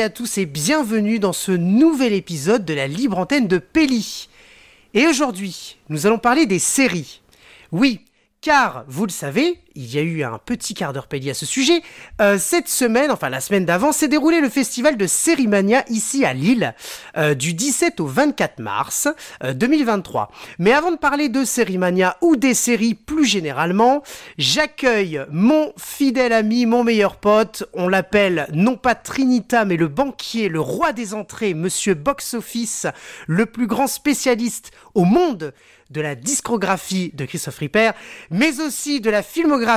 à tous et bienvenue dans ce nouvel épisode de la libre antenne de Pelli. Et aujourd'hui, nous allons parler des séries. Oui, car, vous le savez, il y a eu un petit quart d'heure payé à ce sujet. Euh, cette semaine, enfin la semaine d'avant, s'est déroulé le festival de Sérimania ici à Lille, euh, du 17 au 24 mars 2023. Euh, Mais avant de parler de Sérimania ou des séries plus généralement, j'accueille mon fidèle ami, mon meilleur pote. On l'appelle non pas Trinita, mais le banquier, le roi des entrées, Monsieur Box Office, le plus grand spécialiste au monde de la discographie de Christophe Ripper, mais aussi de la filmographie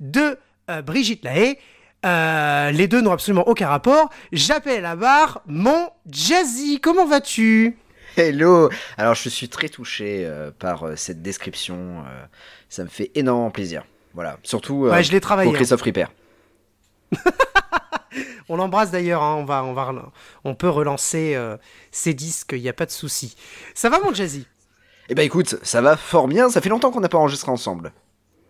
de euh, Brigitte Lahaye. Euh, les deux n'ont absolument aucun rapport. J'appelle à la barre mon Jazzy. Comment vas-tu? Hello Alors je suis très touché euh, par euh, cette description. ça me fait énormément plaisir. Voilà. Surtout Ouais, je l'ai travaillé, pour Christophe Ripper. On l'embrasse d'ailleurs. hein, On va, on va, on peut relancer ces disques. Il n'y a pas de souci. Ça va mon Jazzy? Eh ben écoute, ça va fort bien. Ça fait longtemps qu'on n'a pas enregistré ensemble.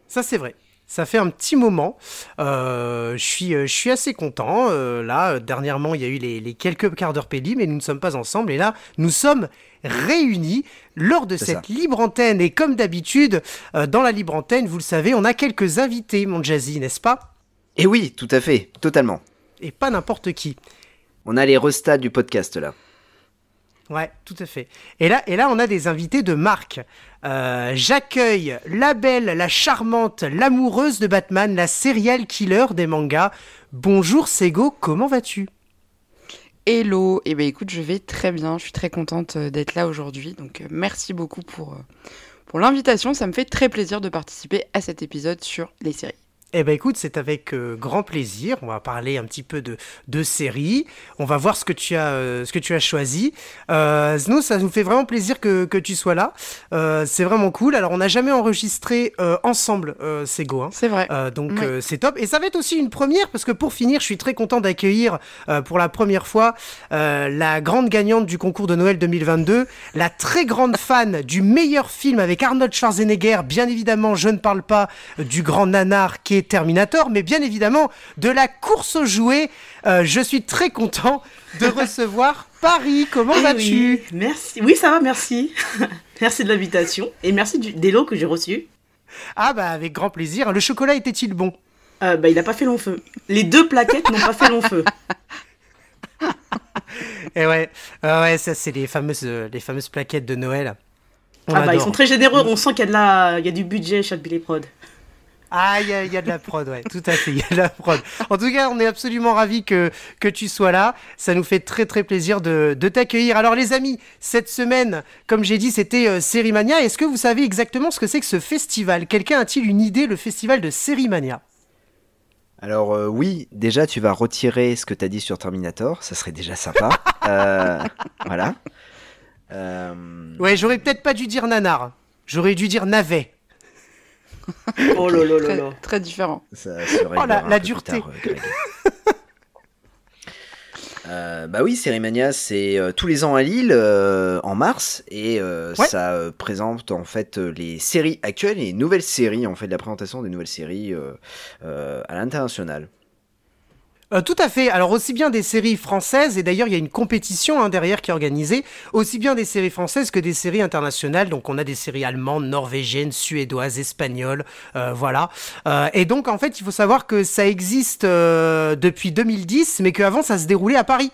Ça c'est vrai. Ça fait un petit moment. Euh, je suis, euh, je suis assez content. Euh, là, dernièrement, il y a eu les, les quelques quarts d'heure pédis, mais nous ne sommes pas ensemble. Et là, nous sommes réunis lors de cette libre antenne. Et comme d'habitude, euh, dans la libre antenne, vous le savez, on a quelques invités, mon Jazzy, n'est-ce pas? Et oui, tout à fait, totalement. Et pas n'importe qui. On a les restats du podcast là. Ouais, tout à fait. Et là, et là, on a des invités de marque. Euh, J'accueille la belle, la charmante, l'amoureuse de Batman, la serial killer des mangas. Bonjour Sego, comment vas-tu? Hello, et ben écoute, je vais très bien, je suis très contente euh, d'être là aujourd'hui, donc euh, merci beaucoup pour, pour l'invitation, ça me fait très plaisir de participer à cet épisode sur les séries. Eh ben écoute, c'est avec euh, grand plaisir. On va parler un petit peu de, de séries. On va voir ce que tu as, euh, ce que tu as choisi. Euh, nous, ça nous fait vraiment plaisir que, que tu sois là. Euh, c'est vraiment cool. Alors, on n'a jamais enregistré ensemble, euh, Sego. Hein. C'est vrai. Donc Oui. c'est top et ça va être aussi une première parce que pour finir je suis très content d'accueillir pour la première fois la grande gagnante du concours de Noël 2022 la très grande fan du meilleur film avec Arnold Schwarzenegger bien évidemment je ne parle pas du grand nanar qui est Terminator mais bien évidemment de la course aux jouets Euh, je suis très content de recevoir Paris comment Eh vas-tu? oui, Merci. Oui, ça va, merci. merci de l'invitation et merci du, des lots que j'ai reçus. ah bah avec grand plaisir le chocolat était-il bon? Euh, bah, il n'a pas fait long feu. Les deux plaquettes n'ont pas fait long feu. et ouais euh, ouais ça c'est les fameuses euh, les fameuses plaquettes de Noël On ah bah, ils sont très généreux. On sent qu'il y a de la, il y a du budget chez Billy Prod. Ah, il y, y a de la prod, ouais, tout à fait, il y a de la prod. En tout cas, on est absolument ravis que, que tu sois là. Ça nous fait très très plaisir de, de t'accueillir. Alors les amis, cette semaine, comme j'ai dit, c'était euh, Sérimania. Est-ce que vous savez exactement ce que c'est que ce festival? Quelqu'un a-t-il une idée, le festival de Sérimania? Alors euh, oui, déjà tu vas retirer ce que t'as dit sur Terminator, ça serait déjà sympa. Euh, voilà. Euh, Ouais, j'aurais peut-être pas dû dire nanar. J'aurais dû dire navet. Oh là là là Très, différent. Ça Oh, la- la dureté. tard, euh. Euh, bah oui, Sérimania, c'est euh, tous les ans à Lille euh, en mars et euh, Ouais. ça euh, présente en fait les séries actuelles et les nouvelles séries. On fait de la présentation des nouvelles séries euh, euh, à l'international. Euh, tout à fait. Alors aussi bien des séries françaises, et d'ailleurs il y a une compétition hein, derrière qui est organisée, aussi bien des séries françaises que des séries internationales. Donc on a des séries allemandes, norvégiennes, suédoises, espagnoles, euh, voilà. Euh, et donc en fait il faut savoir que ça existe euh, depuis 2010, mais qu'avant ça se déroulait à Paris.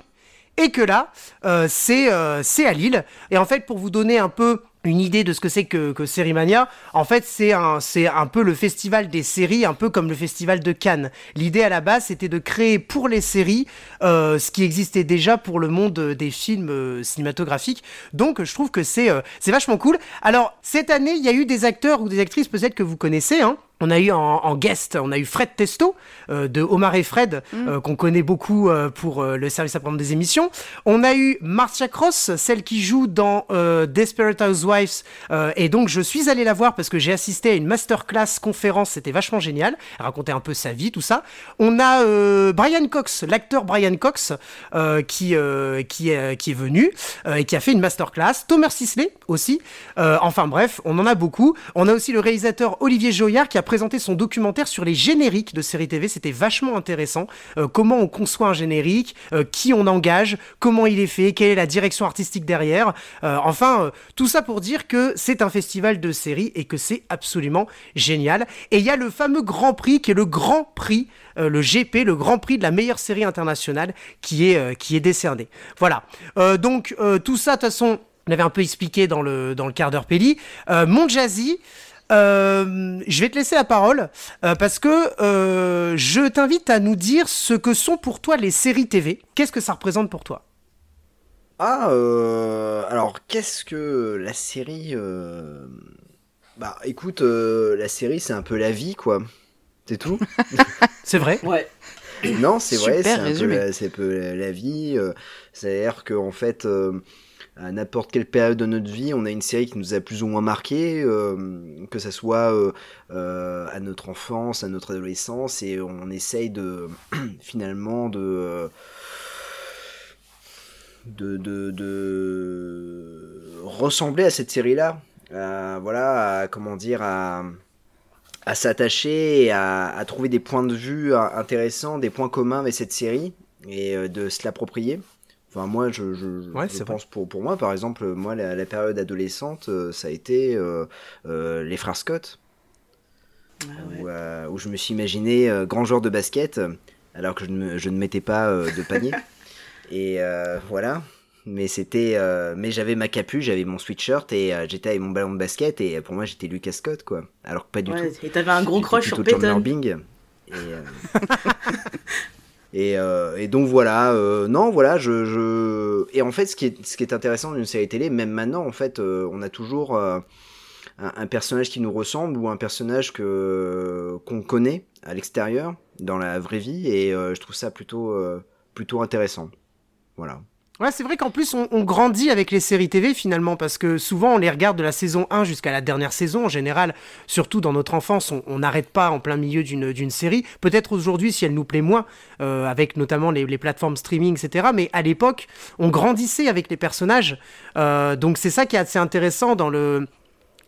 Et que là, euh, c'est euh, c'est à Lille. Et en fait, pour vous donner un peu une idée de ce que c'est que, que Sérimania, en fait, c'est un, c'est un peu le festival des séries, un peu comme le festival de Cannes. L'idée à la base, c'était de créer pour les séries euh, ce qui existait déjà pour le monde des films euh, cinématographiques. Donc, je trouve que c'est euh, c'est vachement cool. Alors, cette année, il y a eu des acteurs ou des actrices peut-être que vous connaissez, hein. On a eu en, en guest, on a eu Fred Testo euh, de Omar et Fred, euh, qu'on connaît beaucoup euh, pour le service après des émissions. On a eu Marcia Cross, celle qui joue dans Desperate Housewives, et donc je suis allé la voir parce que j'ai assisté à une masterclass conférence, c'était vachement génial. Elle racontait un peu sa vie, tout ça. On a Brian Cox, l'acteur Brian Cox, qui qui est qui est venu et qui a fait une masterclass. Thomas Sisley aussi. Enfin bref, on en a beaucoup. On a aussi le réalisateur Olivier Joyard qui a présenté son documentaire sur les génériques de séries TV. C'était vachement intéressant. Euh, comment on conçoit un générique, euh, qui on engage, comment il est fait, quelle est la direction artistique derrière. Euh, enfin, tout ça pour dire que c'est un festival de séries et que c'est absolument génial. Et il y a le fameux Grand Prix qui est le Grand Prix le GP, le Grand Prix de la meilleure série internationale qui est, qui est décerné. Voilà. donc tout ça, de toute façon, on avait un peu expliqué dans le, dans le quart d'heure Pelli. Mon Jazzy, je vais te laisser la parole euh, parce que euh, je t'invite à nous dire ce que sont pour toi les séries TV. Qu'est-ce que ça représente pour toi? Ah, alors qu'est-ce que la série Bah écoute, la série c'est un peu la vie quoi. C'est tout C'est vrai? Ouais. Non, c'est vrai, c'est un, peu la, la vie. C'est-à-dire qu'en fait à n'importe quelle période de notre vie, on a une série qui nous a plus ou moins marqué, euh, que ça soit euh, euh, à notre enfance, à notre adolescence, et on essaye de finalement de de, de, ressembler à cette série-là. voilà, comment dire, à, à s'attacher à, à, trouver des points de vue intéressants, des points communs avec cette série, et de se l'approprier. Enfin, moi, je, je, pense pour, pour moi, par exemple, moi, la, période adolescente, euh, ça a été euh, euh, les frères Scott. Ah où, je me suis imaginé grand joueur de basket, alors que je ne, je ne mettais pas de panier. et voilà. Mais c'était, mais j'avais ma capuche, j'avais mon sweatshirt et j'étais avec mon ballon de basket et pour moi j'étais Lucas Scott quoi. Alors que pas du tout. Et t'avais un gros crush sur Peyton. Bing. Et, Euh, et, donc voilà, euh, non, voilà, je, je, Et en fait, ce qui est, ce qui est intéressant d'une série télé, même maintenant, en fait, euh, on a toujours un, un, personnage qui nous ressemble ou un personnage que qu'on connaît à l'extérieur, dans la vraie vie, et je trouve ça plutôt, plutôt intéressant. Voilà. C'est vrai qu'en plus, on, grandit avec les séries TV finalement, parce que souvent on les regarde de la saison 1 jusqu'à la dernière saison. En général, surtout dans notre enfance, on n'arrête pas en plein milieu d'une série. Peut-être aujourd'hui, si elle nous plaît moins, euh, avec notamment les, les, plateformes streaming, etc. Mais à l'époque, on grandissait avec les personnages. Euh, donc c'est ça qui est assez intéressant dans le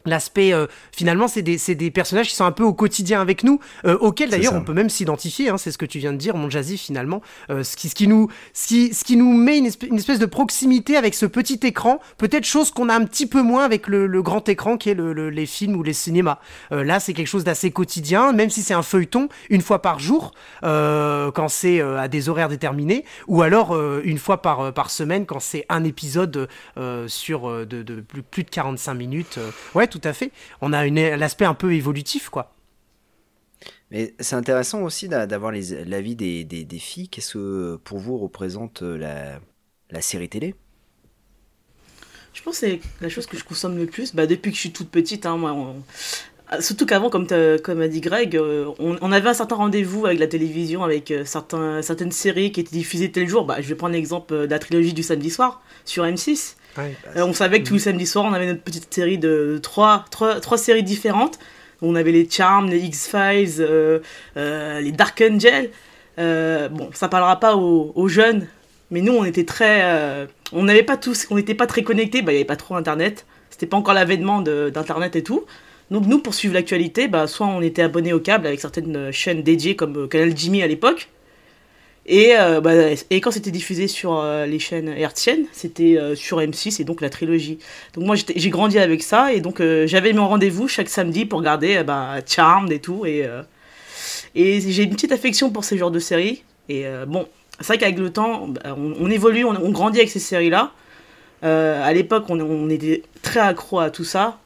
L'aspect, euh, finalement, c'est des, des, personnages qui sont un peu au quotidien avec nous, euh, auxquels d'ailleurs on peut même s'identifier, hein, c'est ce que tu viens de dire, mon Jazzy, finalement. Euh, ce, qui, ce, qui nous, ce, qui, ce qui nous met une espèce, de proximité avec ce petit écran, peut-être chose qu'on a un petit peu moins avec le, le grand écran qui est le, les films ou les cinémas. là, c'est quelque chose d'assez quotidien, même si c'est un feuilleton, une fois par jour, quand c'est à des horaires déterminés, ou alors une fois par, par semaine quand c'est un épisode sur de, de, plus, plus de 45 minutes. ouais, tout à fait. On a l'aspect un peu évolutif, quoi. Mais c'est intéressant aussi d'avoir l'avis des, des, filles. Qu'est-ce que pour vous représente euh, la, la série télé? Je pense que c'est la chose que je consomme le plus. Bah, depuis que je suis toute petite, hein, moi, ah, surtout qu'avant, comme, comme a dit Greg, euh, on, avait un certain rendez-vous avec la télévision, avec euh, certains, certaines séries qui étaient diffusées tel jour. Bah, je vais prendre l'exemple de la trilogie du samedi soir sur M6. Euh, on savait que tous les samedis soirs, on avait notre petite série de trois, trois, trois séries différentes. On avait les Charms, les X-Files, euh, euh, les Dark Angel. bon, ça parlera pas aux, jeunes, mais nous, on était très. on n'avait pas tous, on n'était pas très connectés, bah, il n'y avait pas trop Internet. C'était pas encore l'avènement d'Internet et tout. Donc, nous, pour suivre l'actualité, bah, soit on était abonné au câble avec certaines chaînes dédiées comme Canal Jimmy à l'époque, et, euh, bah, et quand c'était diffusé sur euh, les chaînes hertziennes, c'était euh, sur M6 et donc la trilogie. Donc moi j'ai grandi avec ça et donc j'avais mon rendez-vous chaque samedi pour regarder bah, Charmed et tout. Et, et j'ai une petite affection pour ces genres de séries. Et bon, c'est vrai qu'avec le temps, bah, on, évolue, on, grandit avec ces séries-là. à l'époque, on, on, était très accro à tout ça.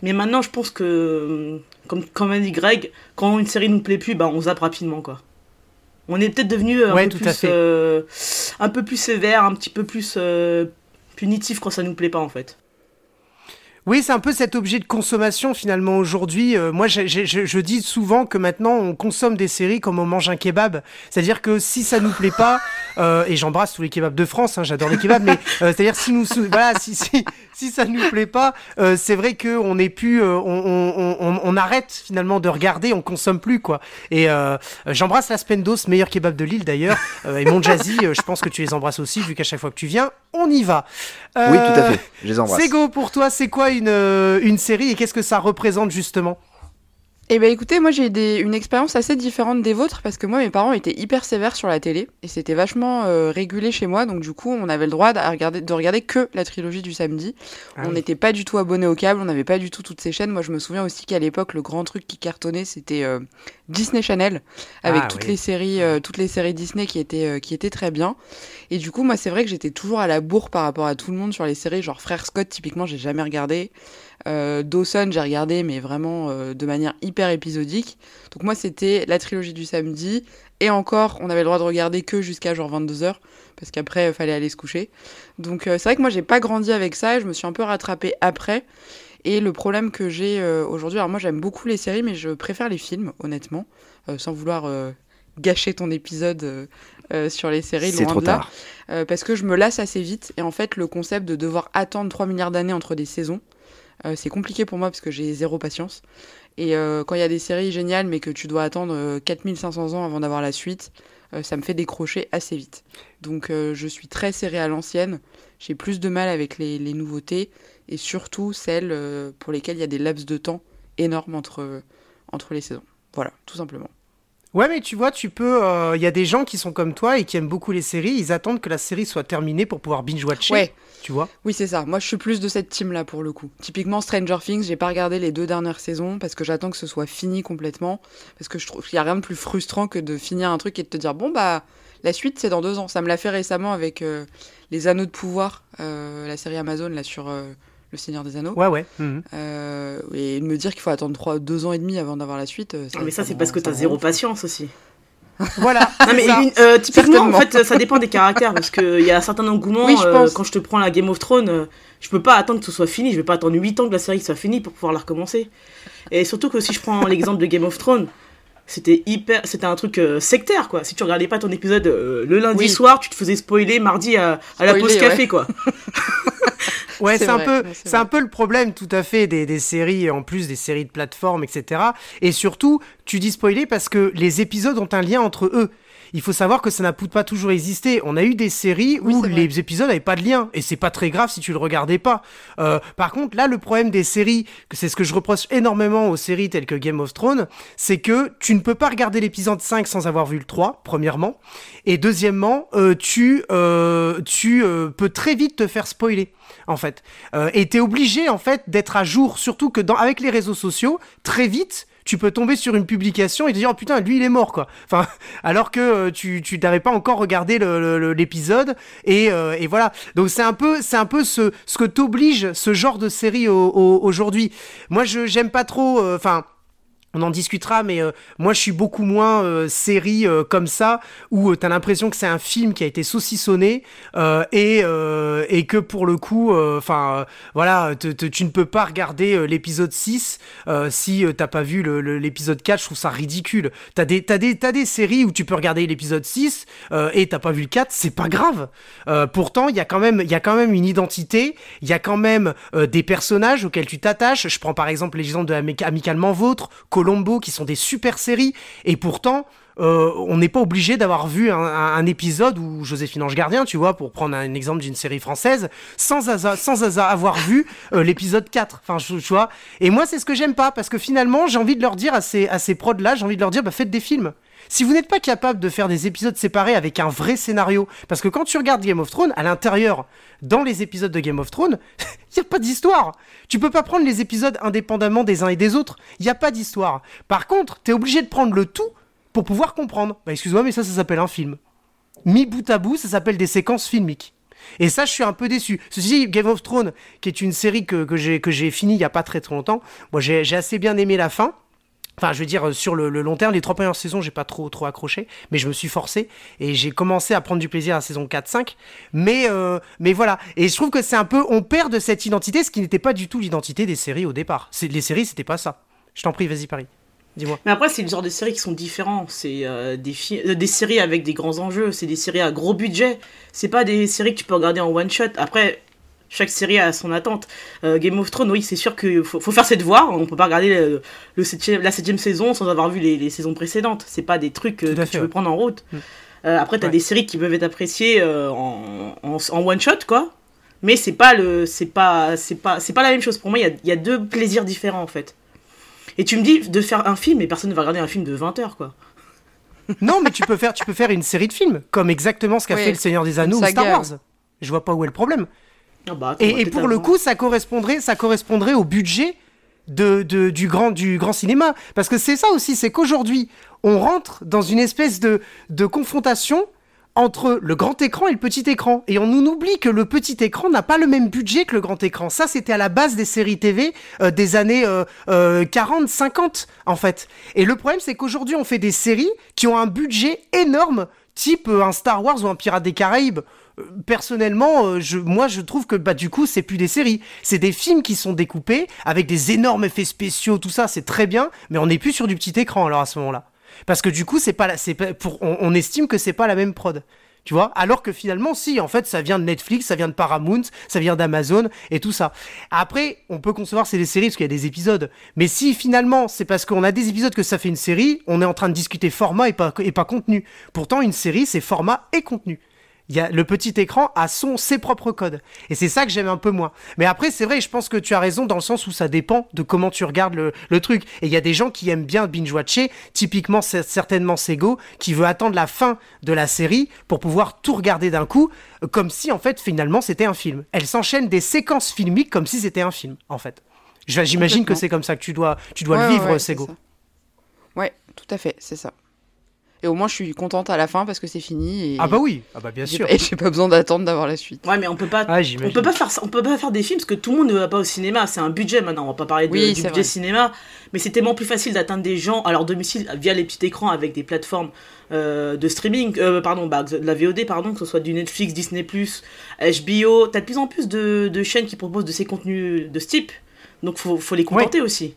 Mais maintenant, je pense que, comme, comme a dit Greg, quand une série nous plaît plus, bah, on zappe rapidement quoi. On est peut-être devenu un, peu plus, euh, un peu plus sévère, un petit peu plus euh, punitif quand ça nous plaît pas en fait. Oui, c'est un peu cet objet de consommation finalement aujourd'hui. Euh, moi, je dis souvent que maintenant on consomme des séries comme on mange un kebab. C'est-à-dire que si ça nous plaît pas, euh, et j'embrasse tous les kebabs de France, hein, j'adore les kebabs, mais euh, c'est-à-dire si nous, voilà, si, si, si ça nous plaît pas, c'est vrai que on est plus, on, on, on, on, arrête finalement de regarder, on consomme plus quoi. Et j'embrasse la Spendos, meilleur kebab de Lille d'ailleurs, et mon Jazzy, je pense que tu les embrasses aussi vu qu'à chaque fois que tu viens, on y va. oui, tout à fait, je les embrasse. C'est go pour toi, c'est quoi une, euh, une série et qu'est-ce que ça représente justement? Eh ben écoutez, moi j'ai eu une expérience assez différente des vôtres parce que moi mes parents étaient hyper sévères sur la télé et c'était vachement euh, régulé chez moi donc du coup on avait le droit de regarder, de regarder que la trilogie du samedi. Ah on n'était pas du tout abonné au câble, on n'avait pas du tout toutes ces chaînes. Moi je me souviens aussi qu'à l'époque le grand truc qui cartonnait c'était euh, Disney Channel avec Ah, toutes oui. les séries, euh, toutes les séries Disney qui étaient qui étaient très bien. Et du coup moi c'est vrai que j'étais toujours à la bourre par rapport à tout le monde sur les séries genre Frère Scott typiquement j'ai jamais regardé. Euh, Dawson, j'ai regardé, mais vraiment euh, de manière hyper épisodique. Donc moi, c'était la trilogie du samedi. Et encore, on avait le droit de regarder que jusqu'à genre 22h, parce qu'après, il fallait aller se coucher. Donc euh, c'est vrai que moi, j'ai pas grandi avec ça, et je me suis un peu rattrapée après. Et le problème que j'ai euh, aujourd'hui, alors moi, j'aime beaucoup les séries, mais je préfère les films, honnêtement, euh, sans vouloir euh, gâcher ton épisode euh, euh, sur les séries, loin trop de là. tard. Euh, parce que je me lasse assez vite. Et en fait, le concept de devoir attendre 3 milliards d'années entre des saisons, euh, c'est compliqué pour moi parce que j'ai zéro patience. Et euh, quand il y a des séries géniales mais que tu dois attendre euh, 4500 ans avant d'avoir la suite, euh, ça me fait décrocher assez vite. Donc euh, je suis très serrée à l'ancienne. J'ai plus de mal avec les, nouveautés et surtout celles euh, pour lesquelles il y a des laps de temps énormes entre les saisons. Voilà, tout simplement. Ouais, mais tu vois, tu peux. Il y a des gens qui sont comme toi et qui aiment beaucoup les séries. Ils attendent que la série soit terminée pour pouvoir binge-watcher. Ouais, Tu vois Oui, c'est ça. Moi, je suis plus de cette team-là pour le coup. Typiquement, Stranger Things, j'ai pas regardé les deux dernières saisons parce que j'attends que ce soit fini complètement. Parce que je trouve qu'il y a rien de plus frustrant que de finir un truc et de te dire bon bah la suite c'est dans deux ans. Ça me l'a fait récemment avec euh, les Anneaux de pouvoir, euh, la série Amazon là sur euh, le Seigneur des Anneaux. Ouais, ouais. mhm. Euh, et de me dire qu'il faut attendre trois, deux ans et demi avant d'avoir la suite. euh, Non, mais ça, c'est parce que ça t'as zéro patience aussi. Voilà. Non, mais ça. une- euh, typiquement, en fait, ça dépend des caractères. Parce qu'il y a un certain engouement. Oui, je euh, pense. quand je te prends la Game of Thrones, euh, je peux pas attendre que ce soit fini. Je vais pas attendre 8 ans que la série soit finie pour pouvoir la recommencer. Et surtout que si je prends l'exemple de Game of Thrones, c'était hyper. C'était un truc euh, sectaire, quoi. Si tu regardais pas ton épisode euh, le lundi Oui. soir, tu te faisais spoiler mardi à, à la pause café, ouais. quoi. Ouais, C'est un peu, c'est un peu le problème tout à fait des, des séries, en plus des séries de plateforme, etc. Et surtout, tu dis spoiler parce que les épisodes ont un lien entre eux. Il faut savoir que ça n'a pas toujours existé. On a eu des séries Oui, où les épisodes n'avaient pas de lien, et c'est pas très grave si tu le regardais pas. Euh, par contre, là, le problème des séries, que c'est ce que je reproche énormément aux séries telles que Game of Thrones, c'est que tu ne peux pas regarder l'épisode 5 sans avoir vu le 3, premièrement, et deuxièmement, euh, tu, euh, tu euh, peux très vite te faire spoiler en fait. Euh, et t'es obligé en fait d'être à jour, surtout que dans, avec les réseaux sociaux, très vite. Tu peux tomber sur une publication et te dire oh putain lui il est mort quoi. Enfin alors que euh, tu tu pas encore regardé l'épisode et, euh, et voilà. Donc c'est un peu c'est un peu ce ce que t'oblige ce genre de série au- au- aujourd'hui. Moi je j'aime pas trop. euh, Enfin on en discutera, mais euh, moi je suis beaucoup moins euh, série euh, comme ça, où euh, t'as l'impression que c'est un film qui a été saucissonné euh, et, euh, et que pour le coup, enfin voilà, tu ne peux pas regarder l'épisode 6 euh, si t'as pas vu l'épisode 4, je trouve ça ridicule. T'as des, t'as des, t'as des séries où tu peux regarder l'épisode 6 euh, et t'as pas vu le 4, c'est pas grave. Pourtant, il y, a quand même- y a quand même une identité, il y a quand même des personnages auxquels tu t'attaches. Je prends par exemple l'exemple de Amic- Amicalement Vôtre, Qui sont des super séries, et pourtant, euh, on n'est pas obligé d'avoir vu un, épisode où Joséphine Ange Gardien, tu vois, pour prendre un exemple d'une série française, sans, asa- sans avoir vu euh, l'épisode 4. Enfin, tu vois. Et moi, c'est ce que j'aime pas, parce que finalement, j'ai envie de leur dire à ces, à ces prods-là, j'ai envie de leur dire, bah, faites des films. Si vous n'êtes pas capable de faire des épisodes séparés avec un vrai scénario, parce que quand tu regardes Game of Thrones, à l'intérieur, dans les épisodes de Game of Thrones, il n'y a pas d'histoire. Tu peux pas prendre les épisodes indépendamment des uns et des autres. Il n'y a pas d'histoire. Par contre, tu es obligé de prendre le tout pour pouvoir comprendre. Bah, excuse-moi, mais ça, ça s'appelle un film. Mis bout à bout, ça s'appelle des séquences filmiques. Et ça, je suis un peu déçu. Ceci dit, Game of Thrones, qui est une série que, que j'ai que j'ai fini il y a pas très très longtemps, moi j'ai assez bien aimé la fin. Enfin, je veux dire, euh, sur le, long terme, les trois premières saisons, j'ai pas trop trop accroché, mais je me suis forcé et j'ai commencé à prendre du plaisir à la saison 4-5. Mais, euh, mais voilà. Et je trouve que c'est un peu, on perd de cette identité, ce qui n'était pas du tout l'identité des séries au départ. Les séries, c'était pas ça. Je t'en prie, vas-y, Paris. Dis-moi. Mais après, c'est le genre de séries qui sont différents. C'est euh, des, des séries avec des grands enjeux, c'est des séries à gros budget. C'est pas des séries que tu peux regarder en one shot. Après, chaque série a son attente. Euh, Game of Thrones, oui, c'est sûr qu'il faut, faut faire ses devoirs. On peut pas regarder le, le septième- la septième saison sans avoir vu les, les saisons précédentes. C'est pas des trucs euh, que fait, tu peux ouais. prendre en route. Mm. Euh, après, t'as Ouais. des séries qui peuvent être appréciées euh, en, en, en one shot, quoi. Mais c'est pas le, c'est pas, c'est pas, c'est pas la même chose. Pour moi, il y a, il y a deux plaisirs différents en fait. Et tu me dis de faire un film, et personne ne va regarder un film de 20 heures, quoi. Non, mais tu peux faire, tu peux faire une série de films, comme exactement ce qu'a Oui, fait Le Seigneur des Anneaux ou. Star Wars. Je vois pas où est le problème. Ah bah, Et, pour le coup, ça correspondrait, ça correspondrait au budget de, de- du, grand, du grand cinéma. Parce que c'est ça aussi, c'est qu'aujourd'hui, on rentre dans une espèce de, de confrontation entre le grand écran et le petit écran. Et on nous oublie que le petit écran n'a pas le même budget que le grand écran. Ça, c'était à la base des séries TV euh, des années euh, euh, 40, 50, en fait. Et le problème, c'est qu'aujourd'hui, on fait des séries qui ont un budget énorme, type euh, un Star Wars ou un Pirate des Caraïbes. Euh, Personnellement, euh, je, moi, je trouve que bah du coup, c'est plus des séries, c'est des films qui sont découpés avec des énormes effets spéciaux, tout ça, c'est très bien, mais on n'est plus sur du petit écran alors à ce moment-là, parce que du coup, c'est pas, la- c'est pas pour, on, estime que c'est pas la même prod. Tu vois? Alors que finalement, si, en fait, ça vient de Netflix, ça vient de Paramount, ça vient d'Amazon et tout ça. Après, on peut concevoir c'est des séries parce qu'il y a des épisodes. Mais si finalement, c'est parce qu'on a des épisodes que ça fait une série, on est en train de discuter format et pas, et pas contenu. Pourtant, une série, c'est format et contenu. Il y a, le petit écran a son, ses propres codes. Et c'est ça que j'aime un peu moins. Mais après, c'est vrai, je pense que tu as raison dans le sens où ça dépend de comment tu regardes le, le truc. Et il y a des gens qui aiment bien binge-watcher, typiquement certainement Sego, qui veut attendre la fin de la série pour pouvoir tout regarder d'un coup, comme si en fait finalement c'était un film. Elle s'enchaîne des séquences filmiques comme si c'était un film, en fait. J'imagine que c'est comme ça que tu dois, tu dois Ouais, le vivre, ouais, Sego. Ouais, tout à fait, c'est ça. Et au moins, je suis contente à la fin parce que c'est fini. Et Ah bah oui, ah bah bien sûr. et j'ai pas besoin d'attendre d'avoir la suite. Ouais, mais on peut pas. Ah, on peut pas faire on peut pas faire des films parce que tout le monde ne va pas au cinéma, c'est un budget maintenant, on va pas parler de, Oui, du budget vrai. cinéma, mais c'est tellement plus facile d'atteindre des gens à leur domicile via les petits écrans avec des plateformes euh, de streaming, euh, pardon, bah, de la VOD, pardon, que ce soit du Netflix, Disney+, HBO, t'as de plus en plus de, de chaînes qui proposent de ces contenus de ce type, donc faut, faut les contenter aussi.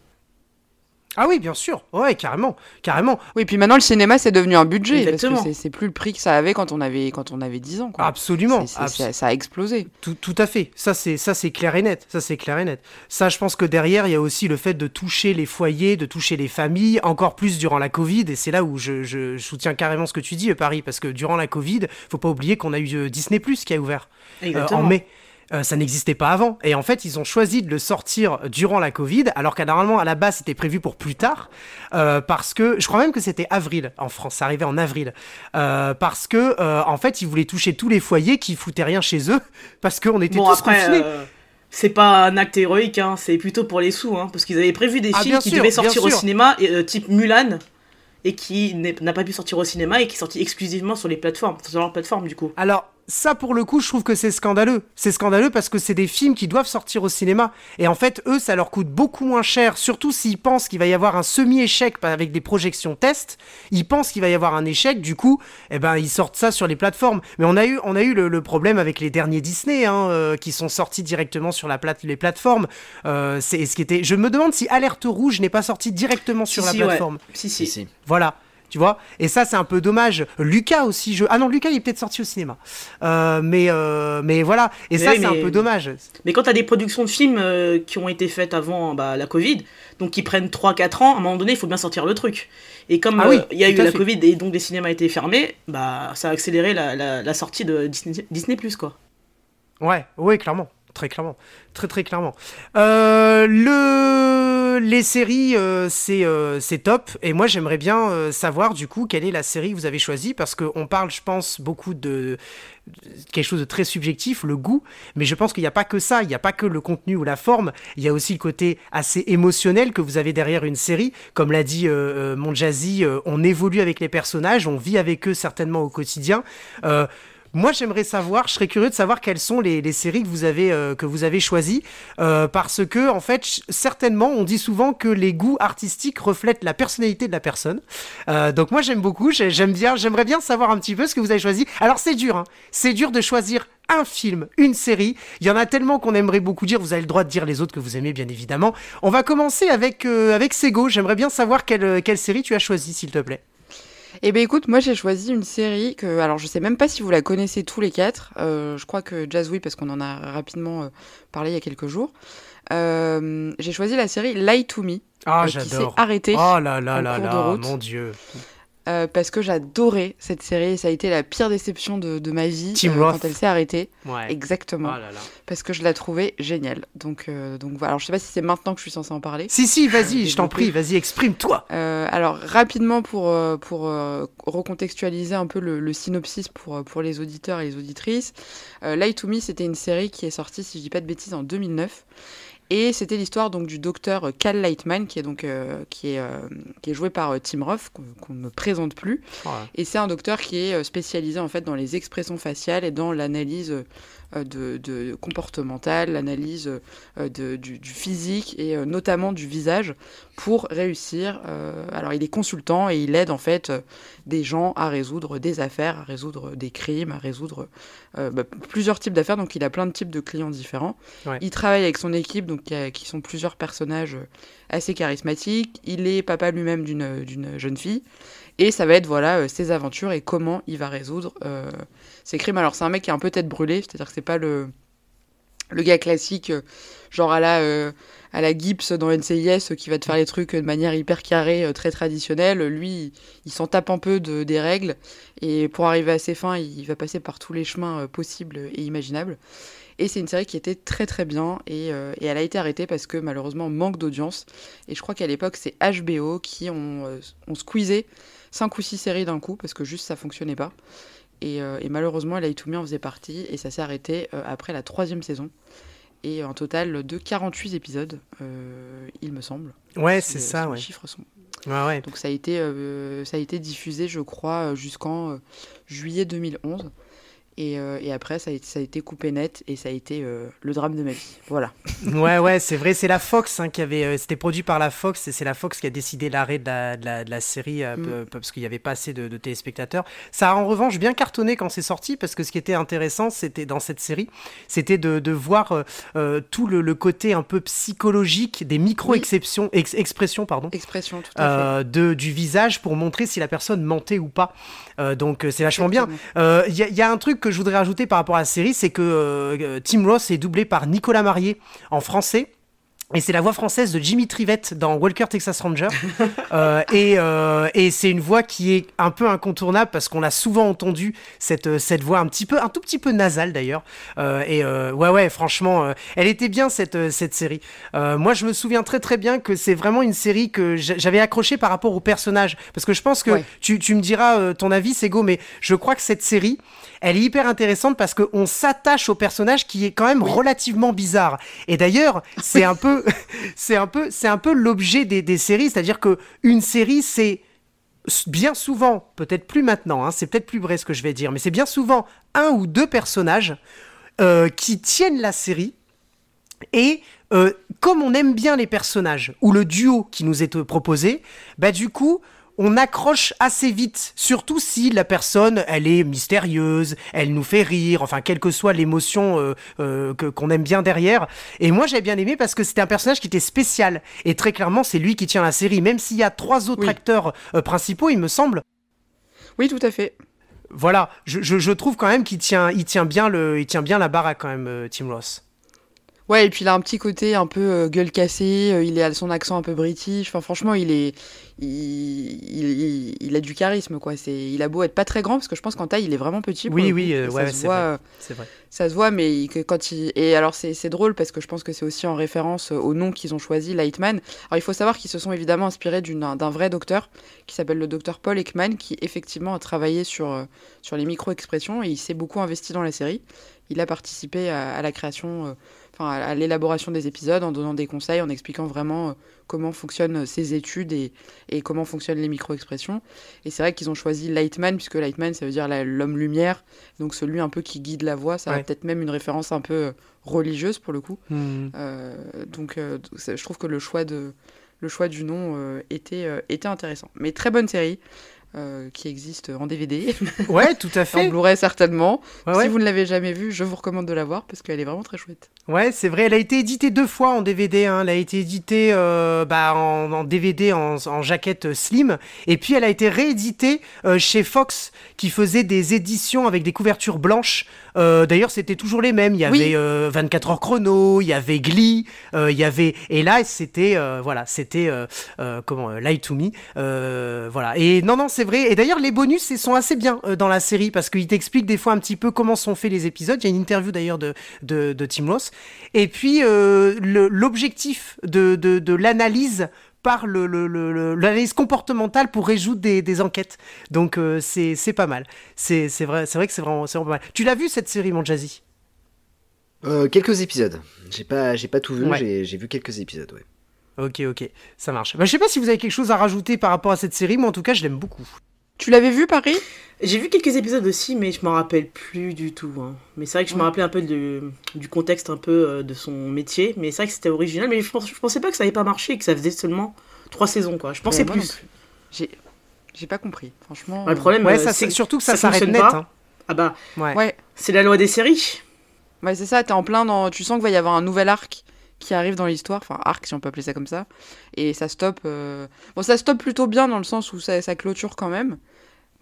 Ah oui, bien sûr. Ouais, carrément, carrément. Oui, puis maintenant, le cinéma, c'est devenu un budget. Exactement. Parce que c'est- plus le prix que ça avait quand on avait, quand on avait 10 ans. Quoi. Absolument. Ça, ça a explosé. Tout, tout à fait. Ça c'est ça c'est clair et net. Ça c'est clair et net. Ça, je pense que derrière, il y a aussi le fait de toucher les foyers, de toucher les familles, encore plus durant la Covid. Et c'est là où je, je soutiens carrément ce que tu dis, Paris, parce que durant la Covid, faut pas oublier qu'on a eu euh, Disney Plus qui a ouvert euh, Exactement. en mai. Euh, ça n'existait pas avant. Et en fait, ils ont choisi de le sortir durant la Covid, alors qu'à normalement, à la base, c'était prévu pour plus tard, euh, parce que je crois même que c'était avril en France. Ça arrivait en avril, Euh, parce que en fait, ils voulaient toucher tous les foyers qui foutaient rien chez eux, parce qu'on était Bon, tous après, confinés. c'est pas un acte héroïque, hein, c'est plutôt pour les sous, hein, parce qu'ils avaient prévu des Ah, films qui sûr, devaient sortir au cinéma, et, type Mulan, et qui n'a pas pu sortir au cinéma et qui est sorti exclusivement sur les plateformes, sur leur plateforme du coup. Alors, ça, pour le coup, je trouve que c'est scandaleux. C'est scandaleux parce que c'est des films qui doivent sortir au cinéma. Et en fait, eux, ça leur coûte beaucoup moins cher, surtout s'ils pensent qu'il va y avoir un semi-échec avec des projections test. Ils pensent qu'il va y avoir un échec, du coup, eh ben, ils sortent ça sur les plateformes. Mais on a eu, on a eu le, le problème avec les derniers Disney, hein, euh, qui sont sortis directement sur la plate, les plateformes. Euh, c'est ce qui était. Je me demande si Alerte Rouge n'est pas sorti directement sur Si, la si, plateforme. Si, si. si. Voilà. Tu vois Et ça, c'est un peu dommage. Lucas aussi, je... Ah non, Lucas, il est peut-être sorti au cinéma. Euh, mais, euh, mais voilà. Et Mais ça, oui, c'est un peu dommage. Mais quand t'as des productions de films euh, qui ont été faites avant bah, la Covid, donc qui prennent 3-4 ans, à un moment donné, il faut bien sortir le truc. Et comme Ah oui, il y a eu la fait. Covid et donc les cinémas étaient fermés, bah ça a accéléré la, la- la sortie de Disney, Disney+, quoi. Ouais, ouais, clairement. Très clairement. Très, très clairement. Euh, le... Les séries, euh, c'est euh, c'est top. Et moi, j'aimerais bien euh, savoir, du coup, quelle est la série que vous avez choisie. Parce qu'on parle, je pense, beaucoup de quelque chose de très subjectif, le goût. Mais je pense qu'il n'y a pas que ça. Il n'y a pas que le contenu ou la forme. Il y a aussi le côté assez émotionnel que vous avez derrière une série. Comme l'a dit mon Jazzy, euh, on évolue avec les personnages, on vit avec eux certainement au quotidien. Euh, moi, j'aimerais savoir, je serais curieux de savoir quelles sont les, séries que vous avez, euh, que vous avez choisies, euh, parce que, en fait, certainement, on dit souvent que les goûts artistiques reflètent la personnalité de la personne. Euh, donc moi, j'aime beaucoup, j'ai- j'aime bien, j'aimerais bien savoir un petit peu ce que vous avez choisi. Alors, c'est dur, hein. c'est dur de choisir un film, une série. Il y en a tellement qu'on aimerait beaucoup dire. Vous avez le droit de dire les autres que vous aimez, bien évidemment. On va commencer avec, euh, avec Sego. J'aimerais bien savoir quelle, quelle série tu as choisi, s'il te plaît. Eh ben écoute, moi j'ai choisi une série que, alors je sais même pas si vous la connaissez tous les quatre. Euh, je crois que Jazz oui parce qu'on en a rapidement euh, parlé il y a quelques jours. Euh, j'ai choisi la série Lie to Me Ah, qui s'est arrêtée. Oh là là en là cours de là, route. mon dieu. Euh, parce que j'adorais cette série. Ça a été la pire déception de, de ma vie Tim euh, Roth. quand elle s'est arrêtée. Ouais. Exactement. Oh là là. Parce que je la trouvais géniale. Donc, euh, donc voilà. Alors, je sais pas si c'est maintenant que je suis censée en parler. Si, si, vas-y, je t'en prie, vas-y, exprime-toi. Euh, alors rapidement pour, pour euh, recontextualiser un peu le, le synopsis pour, pour les auditeurs et les auditrices, euh, Lie to Me c'était une série qui est sortie, si je dis pas de bêtises, en 2009. Et c'était l'histoire donc du docteur Cal Lightman qui est donc euh, qui est euh, qui est joué par euh, Tim Roth qu'on ne présente plus. Et c'est un docteur qui est spécialisé en fait dans les expressions faciales et dans l'analyse de, de comportementale, l'analyse euh, de- du, du physique et euh, notamment du visage pour réussir. euh, alors il est consultant et il aide en fait euh, des gens à résoudre des affaires, à résoudre des crimes, à résoudre euh, bah, plusieurs types d'affaires. Donc il a plein de types de clients différents. Ouais. Il travaille avec son équipe, donc qui, sont plusieurs personnages euh, assez charismatiques. Il est papa lui-même d'une d'une jeune fille. Et ça va être voilà euh, ses aventures et comment il va résoudre euh, ses crimes. Alors c'est un mec qui est un peu tête brûlée, c'est-à-dire que c'est pas le le gars classique, euh, genre à la euh, à la Gibbs dans NCIS euh, qui va te faire les trucs euh, de manière hyper carrée, très traditionnelle. Lui, il, s'en tape un peu de, des règles et pour arriver à ses fins, il va passer par tous les chemins possibles et imaginables. Et c'est une série qui était très très bien et, elle a été arrêtée parce que malheureusement manque d'audience. Et je crois qu'à l'époque c'est HBO qui ont, ont squeezé 5 ou 6 séries d'un coup parce que juste ça fonctionnait pas. Et, euh, et malheureusement Lie to Me en faisait partie et ça s'est arrêté euh, après la troisième saison. Et un total de 48 épisodes, euh, il me semble. Ouais, c'est les- ça, si ouais. Les chiffres sont Ouais, ouais. donc ça a été, euh, ça a été diffusé, je crois, jusqu'en euh, juillet 2011. Et, euh, et après, ça a, été- ça a été coupé net et ça a été euh, le drame de ma vie. Voilà. Ouais, ouais, c'est vrai, c'est la Fox hein, qui avait. euh, C'était produit par la Fox et c'est la Fox qui a décidé l'arrêt de la, de la, de la série Mm. parce qu'il n'y avait pas assez de, de téléspectateurs. Ça a en revanche bien cartonné quand c'est sorti parce que ce qui était intéressant, c'était dans cette série, c'était de, voir tout le, le côté un peu psychologique des micro-exceptions, ex- expressions, pardon. Expression, tout à fait. de, du visage pour montrer si la personne mentait ou pas. Donc c'est vachement bien. Exactement. Il y, a- il y a un truc que je voudrais rajouter par rapport à la série, c'est que euh, euh, Tim Ross est doublé par Nicolas Marié en français. Et c'est la voix française de Jimmy Trivette dans Walker Texas Ranger. Euh, et euh, et c'est une voix qui est un peu incontournable parce qu'on l'a souvent entendu, cette, cette voix un petit peu, un tout petit peu nasale d'ailleurs. Euh, et ouais, ouais, franchement, elle était bien cette, cette série. Moi, je me souviens très très bien que c'est vraiment une série que j'a- j'avais accroché par rapport au personnage. Parce que je pense que Ouais. tu, tu me diras ton avis, Sego, mais je crois que cette série, elle est hyper intéressante parce qu'on s'attache au personnage qui est quand même relativement bizarre. Et d'ailleurs, c'est un peu, c'est un peu, c'est un peu l'objet des, des séries, c'est-à-dire que une série, c'est bien souvent, peut-être plus maintenant, hein, c'est peut-être plus vrai ce que je vais dire, mais c'est bien souvent un ou deux personnages euh, qui tiennent la série. Et euh, comme on aime bien les personnages ou le duo qui nous est euh, proposé, bah du coup, on accroche assez vite, surtout si la personne, elle est mystérieuse, elle nous fait rire, enfin, quelle que soit l'émotion euh, euh, que- qu'on aime bien derrière. Et moi, j'ai bien aimé parce que c'était un personnage qui était spécial. Et très clairement, c'est lui qui tient la série, même s'il y a trois autres Oui. acteurs euh, principaux, il me semble. Oui, tout à fait. Voilà, je, je- je trouve quand même qu'il tient, il tient bien le, il tient bien la baraque quand même, euh, Tim Ross. Ouais, et puis il a un petit côté un peu euh, gueule cassée, euh, il a son accent un peu british. Enfin, franchement, il est, il, il, il- il a du charisme, quoi. C'est, il a beau être pas très grand, parce que je pense qu'en taille, il est vraiment petit. Oui, oui, euh, ouais, ça se c'est voit, vrai. euh, C'est vrai. Ça se voit, mais il- quand il. Et alors, c'est drôle parce que je pense que c'est aussi en référence au nom qu'ils ont choisi, Lightman. Alors, il faut savoir qu'ils se sont évidemment inspirés d'un vrai docteur qui s'appelle le docteur Paul Ekman, qui effectivement a travaillé sur, sur les micro-expressions et il s'est beaucoup investi dans la série. Il a participé à, à la création, enfin, à, à l'élaboration des épisodes en donnant des conseils, en expliquant vraiment euh, comment fonctionnent ses études et, et comment fonctionnent les micro-expressions. Et c'est vrai qu'ils ont choisi Lightman, puisque Lightman, ça veut dire l'homme lumière, donc celui un peu qui guide la voix. Ça a peut-être même une référence un peu euh, religieuse pour le coup. Euh, donc euh, je trouve que le choix, de, le choix du nom euh, était, euh, était intéressant. Mais très bonne série. Euh, qui existe en DVD, Ouais, tout à en fait. Blu-ray certainement. Ouais, Si ouais. vous ne l'avez jamais vue, je vous recommande de la voir parce qu'elle est vraiment très chouette. Ouais, c'est vrai. Elle a été éditée deux fois en DVD. Hein. Elle a été éditée euh, bah, en, en DVD en, en jaquette slim, et puis elle a été rééditée euh, chez Fox, qui faisait des éditions avec des couvertures blanches. Euh, D'ailleurs, c'était toujours les mêmes. Il y Oui. avait euh, 24 heures chrono, il y avait Glee, euh, il y avait et là c'était euh, voilà, c'était euh, euh, comment euh, Lie to Me. Euh, voilà. Et non non, c'est vrai. Et d'ailleurs, les bonus, ils sont assez bien euh, dans la série parce qu'ils t'expliquent des fois un petit peu comment sont faits les épisodes. Il y a une interview d'ailleurs de, de, de Tim Ross. Et puis, euh, l'objectif de, de, de l'analyse par le, le, le- le- l'analyse comportementale pour résoudre des, des enquêtes. Donc, euh, c'est, c'est pas mal. C'est, c'est vrai, c'est vrai que c'est vraiment, c'est vraiment pas mal. Tu l'as vu cette série, mon Jazzy Euh, quelques épisodes. J'ai pas, j'ai pas tout vu, Ouais. j'ai, j'ai vu quelques épisodes, ouais. Ok, ok, ça marche. Bah, je sais pas si vous avez quelque chose à rajouter par rapport à cette série, mais en tout cas, je l'aime beaucoup. Tu l'avais vu, Paris? J'ai vu quelques épisodes aussi, mais je m'en rappelle plus du tout. hein. Mais c'est vrai que je me rappelais un peu de- du contexte un peu euh, de son métier. Mais c'est vrai que c'était original. Mais je, pense, je pensais pas que ça avait pas marché et que ça faisait seulement trois saisons. quoi. Je pensais Ouais, plus. plus. J'ai j'ai pas compris, franchement. Ouais, le problème, Ouais, euh, c'est surtout que ça, ça s'arrête net. pas. hein. Ah bah, Ouais. Ouais, c'est la loi des séries. ouais c'est ça, t'es en plein dans. Tu sens qu'il va y avoir un nouvel arc qui arrive dans l'histoire, enfin arc si on peut appeler ça comme ça, et ça stoppe. euh, Bon, ça stoppe plutôt bien dans le sens où ça, ça clôture quand même,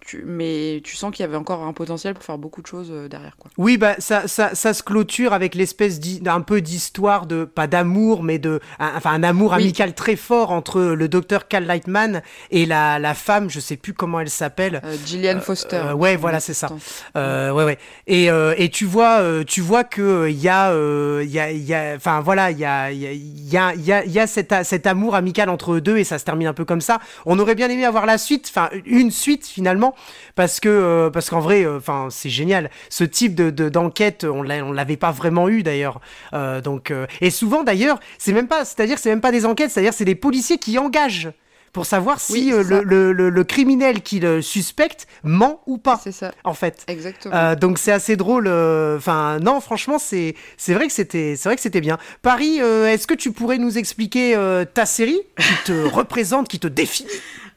tu... mais tu sens qu'il y avait encore un potentiel pour faire beaucoup de choses euh, derrière, quoi. Oui, bah ça, ça, ça se clôture avec l'espèce d'un peu d'histoire de pas d'amour, mais de un- enfin un amour Oui. amical très fort entre le docteur Cal Lightman et la, la femme, je sais plus comment elle s'appelle. Euh, Gillian Foster. euh, ouais, voilà, c'est ça. Euh, ouais, ouais. Et, euh, et tu vois, euh, tu vois que il y a, euh, il y a, y a, enfin voilà, il y a, il y a, il y a, il y a, cet, cet amour amical entre eux deux et ça se termine un peu comme ça. On aurait bien aimé avoir la suite, enfin une suite finalement, parce que, euh, parce qu'en vrai, euh, enfin c'est génial. Ce type de de- d'enquête, on l'a- on l'avait pas vraiment eu d'ailleurs. Euh, donc, euh, et souvent d'ailleurs, c'est même pas, c'est-à-dire c'est même pas des enquêtes, c'est-à-dire c'est des policiers qui engagent pour savoir si Oui, euh, le, ça. le, le, le criminel qui le suspecte ment ou pas C'est ça, en fait. exactement. Euh, donc c'est assez drôle. euh, Enfin non, franchement c'est c'est vrai que c'était c'est vrai que c'était bien. Paris, est-ce que tu pourrais nous expliquer ta série qui te représente, qui te définit?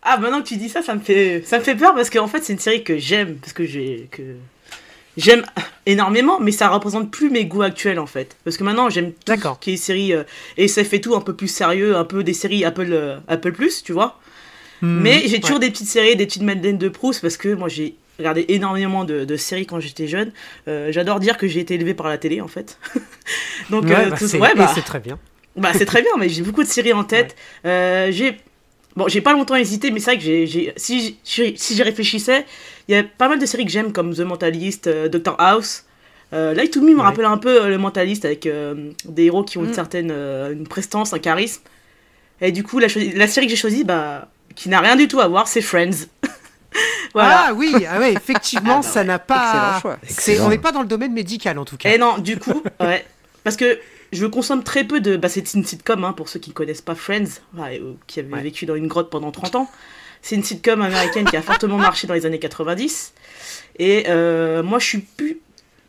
Ah, maintenant que tu dis ça, ça me fait, ça me fait peur parce qu'en fait, c'est une série que j'aime. Parce que j'ai. Que... J'aime énormément, mais ça représente plus mes goûts actuels en fait. Parce que maintenant j'aime D'accord. qui est série euh, SF et tout un peu plus sérieux, un peu des séries Apple, euh, Apple Plus, tu vois. Hmm, Mais j'ai ouais. toujours des petites séries, des petites Madeleine de Proust parce que moi j'ai regardé énormément de, de séries quand j'étais jeune. Euh, J'adore dire que j'ai été élevé par la télé en fait. Donc Ouais, euh, bah, c'est ouais, bah, c'est très bien. bah, c'est très bien, mais j'ai beaucoup de séries en tête. J'ai bon, j'ai pas longtemps hésité, mais c'est vrai que j'ai, si, si, si j'y réfléchissais, il y a pas mal de séries que j'aime comme The Mentalist, euh, Doctor House. Euh, Light to Me me Ouais. rappelle un peu euh, le Mentalist avec euh, des héros qui ont une Mm. certaine euh, une prestance, un charisme. Et du coup, la, série que j'ai choisie, bah, qui n'a rien du tout à voir, c'est Friends. voilà. Ah oui, ah ouais, effectivement, ça n'a pas. Excellent choix. On n'est pas dans le domaine médical en tout cas. Et non, du coup, ouais. Parce que je consomme très peu de. Bah, c'est une sitcom, hein, pour ceux qui connaissent pas Friends, ou qui avaient Ouais. vécu dans une grotte pendant 30 ans. C'est une sitcom américaine qui a fortement marché dans les années 90. Et euh, moi, je suis plus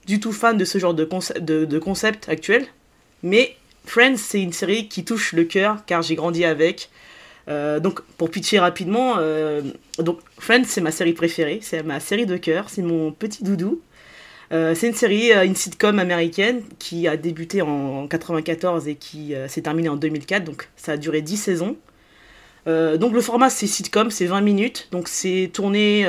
du tout fan de ce genre de, concept, de, de concept actuel. Mais Friends, c'est une série qui touche le cœur, car j'ai grandi avec. Euh, donc, pour pitcher rapidement, euh, donc Friends, c'est ma série préférée, c'est ma série de cœur, c'est mon petit doudou. Euh, c'est une série, euh, une sitcom américaine qui a débuté en 94 et qui euh, s'est terminée en 2004, donc ça a duré 10 saisons. Donc le format c'est sitcom, c'est 20 minutes, donc c'est tourné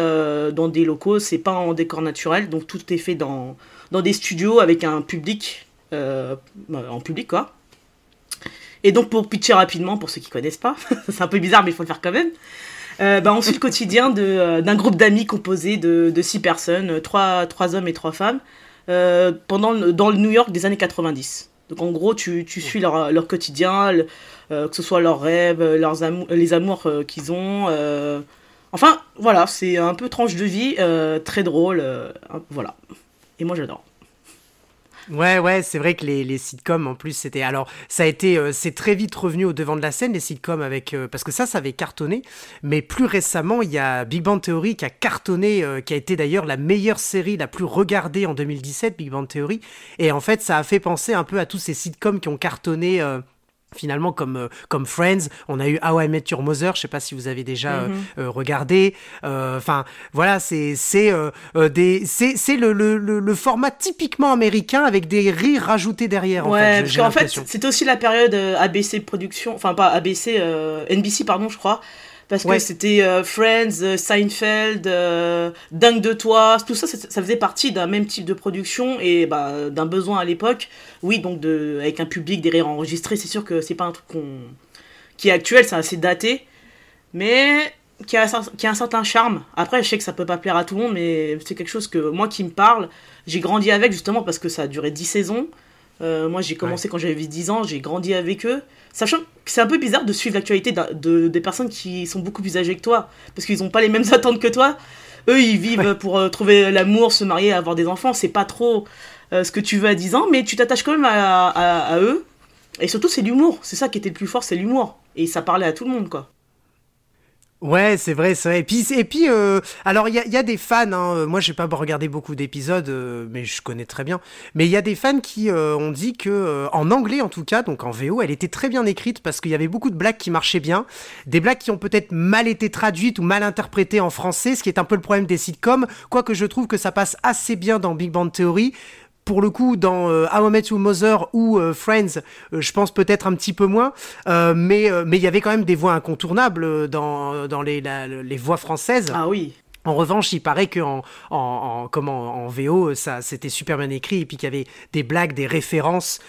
dans des locaux, c'est pas en décor naturel, donc tout est fait dans, dans des studios avec un public, en public quoi. Et donc pour pitcher rapidement, pour ceux qui connaissent pas, c'est un peu bizarre mais il faut le faire quand même. Euh, bah, on suit le quotidien euh, d'un groupe d'amis composé de, de six personnes, euh, trois, trois hommes et trois femmes, pendant dans le New York des années 90. Donc en gros, tu, tu suis leur, leur quotidien, que ce soit leurs rêves, leurs amou- les amours qu'ils ont. Enfin, voilà, c'est un peu tranche de vie, très drôle, hein, voilà. Et moi j'adore. Ouais, ouais, c'est vrai que les, les sitcoms, en plus, c'était. Alors, ça a été. euh, c'est très vite revenu au devant de la scène, les sitcoms, avec. euh, parce que ça, ça avait cartonné. Mais plus récemment, il y a Big Bang Theory qui a cartonné, euh, qui a été d'ailleurs la meilleure série la plus regardée en 2017, Big Bang Theory. Et en fait, ça a fait penser un peu à tous ces sitcoms qui ont cartonné. Euh, Finalement, comme, euh, comme Friends, on a eu How I Met Your Mother, je sais pas si vous avez déjà euh, Mhm. euh, regardé. Euh, Enfin, voilà, c'est c'est euh, euh, des c'est c'est le, le, le, le format typiquement américain avec des rires rajoutés derrière. en ouais, fait, j'ai- parce qu'en fait, c'était aussi la période euh, ABC Production, enfin pas ABC, euh, NBC, pardon, je crois. Parce que c'était euh, Friends, euh, Seinfeld, euh, Dingue de toi, tout ça, ça, ça faisait partie d'un même type de production et bah, d'un besoin à l'époque. Oui, donc de, avec un public, des rires enregistrés, c'est sûr que c'est pas un truc qui est actuel, c'est assez daté. Mais qui a, qui a un certain charme. Après, je sais que ça peut pas plaire à tout le monde, mais c'est quelque chose que moi qui me parle, j'ai grandi avec justement parce que ça a duré 10 saisons. Euh, moi, j'ai commencé quand j'avais 10 ans, j'ai grandi avec eux. Sachant que c'est un peu bizarre de suivre l'actualité de, des personnes qui sont beaucoup plus âgées que toi, parce qu'ils n'ont pas les mêmes attentes que toi. Eux, ils vivent pour euh, trouver l'amour, se marier, avoir des enfants. C'est pas trop euh, ce que tu veux à 10 ans, mais tu t'attaches quand même à, à eux. Et surtout, c'est l'humour. C'est ça qui était le plus fort, c'est l'humour. Et ça parlait à tout le monde, quoi. Ouais, c'est vrai, c'est vrai. Et puis, et puis euh, alors il y a, y a, des fans. Hein, moi, j'ai pas regardé beaucoup d'épisodes, euh, mais je connais très bien. Mais il y a des fans qui euh, ont dit que, en anglais en tout cas, donc en VO, elle était très bien écrite parce qu'il y avait beaucoup de blagues qui marchaient bien, des blagues qui ont peut-être mal été traduites ou mal interprétées en français, ce qui est un peu le problème des sitcoms. Quoique je trouve que ça passe assez bien dans Big Bang Theory pour le coup, dans euh, How I Met Your Mother ou euh, Friends, euh, je pense peut-être un petit peu moins, mais mais il y avait quand même des voix incontournables dans, dans les, les voix françaises. Ah oui. En revanche, il paraît que en, en, comment, en VO, ça c'était super bien écrit et puis qu'il y avait des blagues, des références.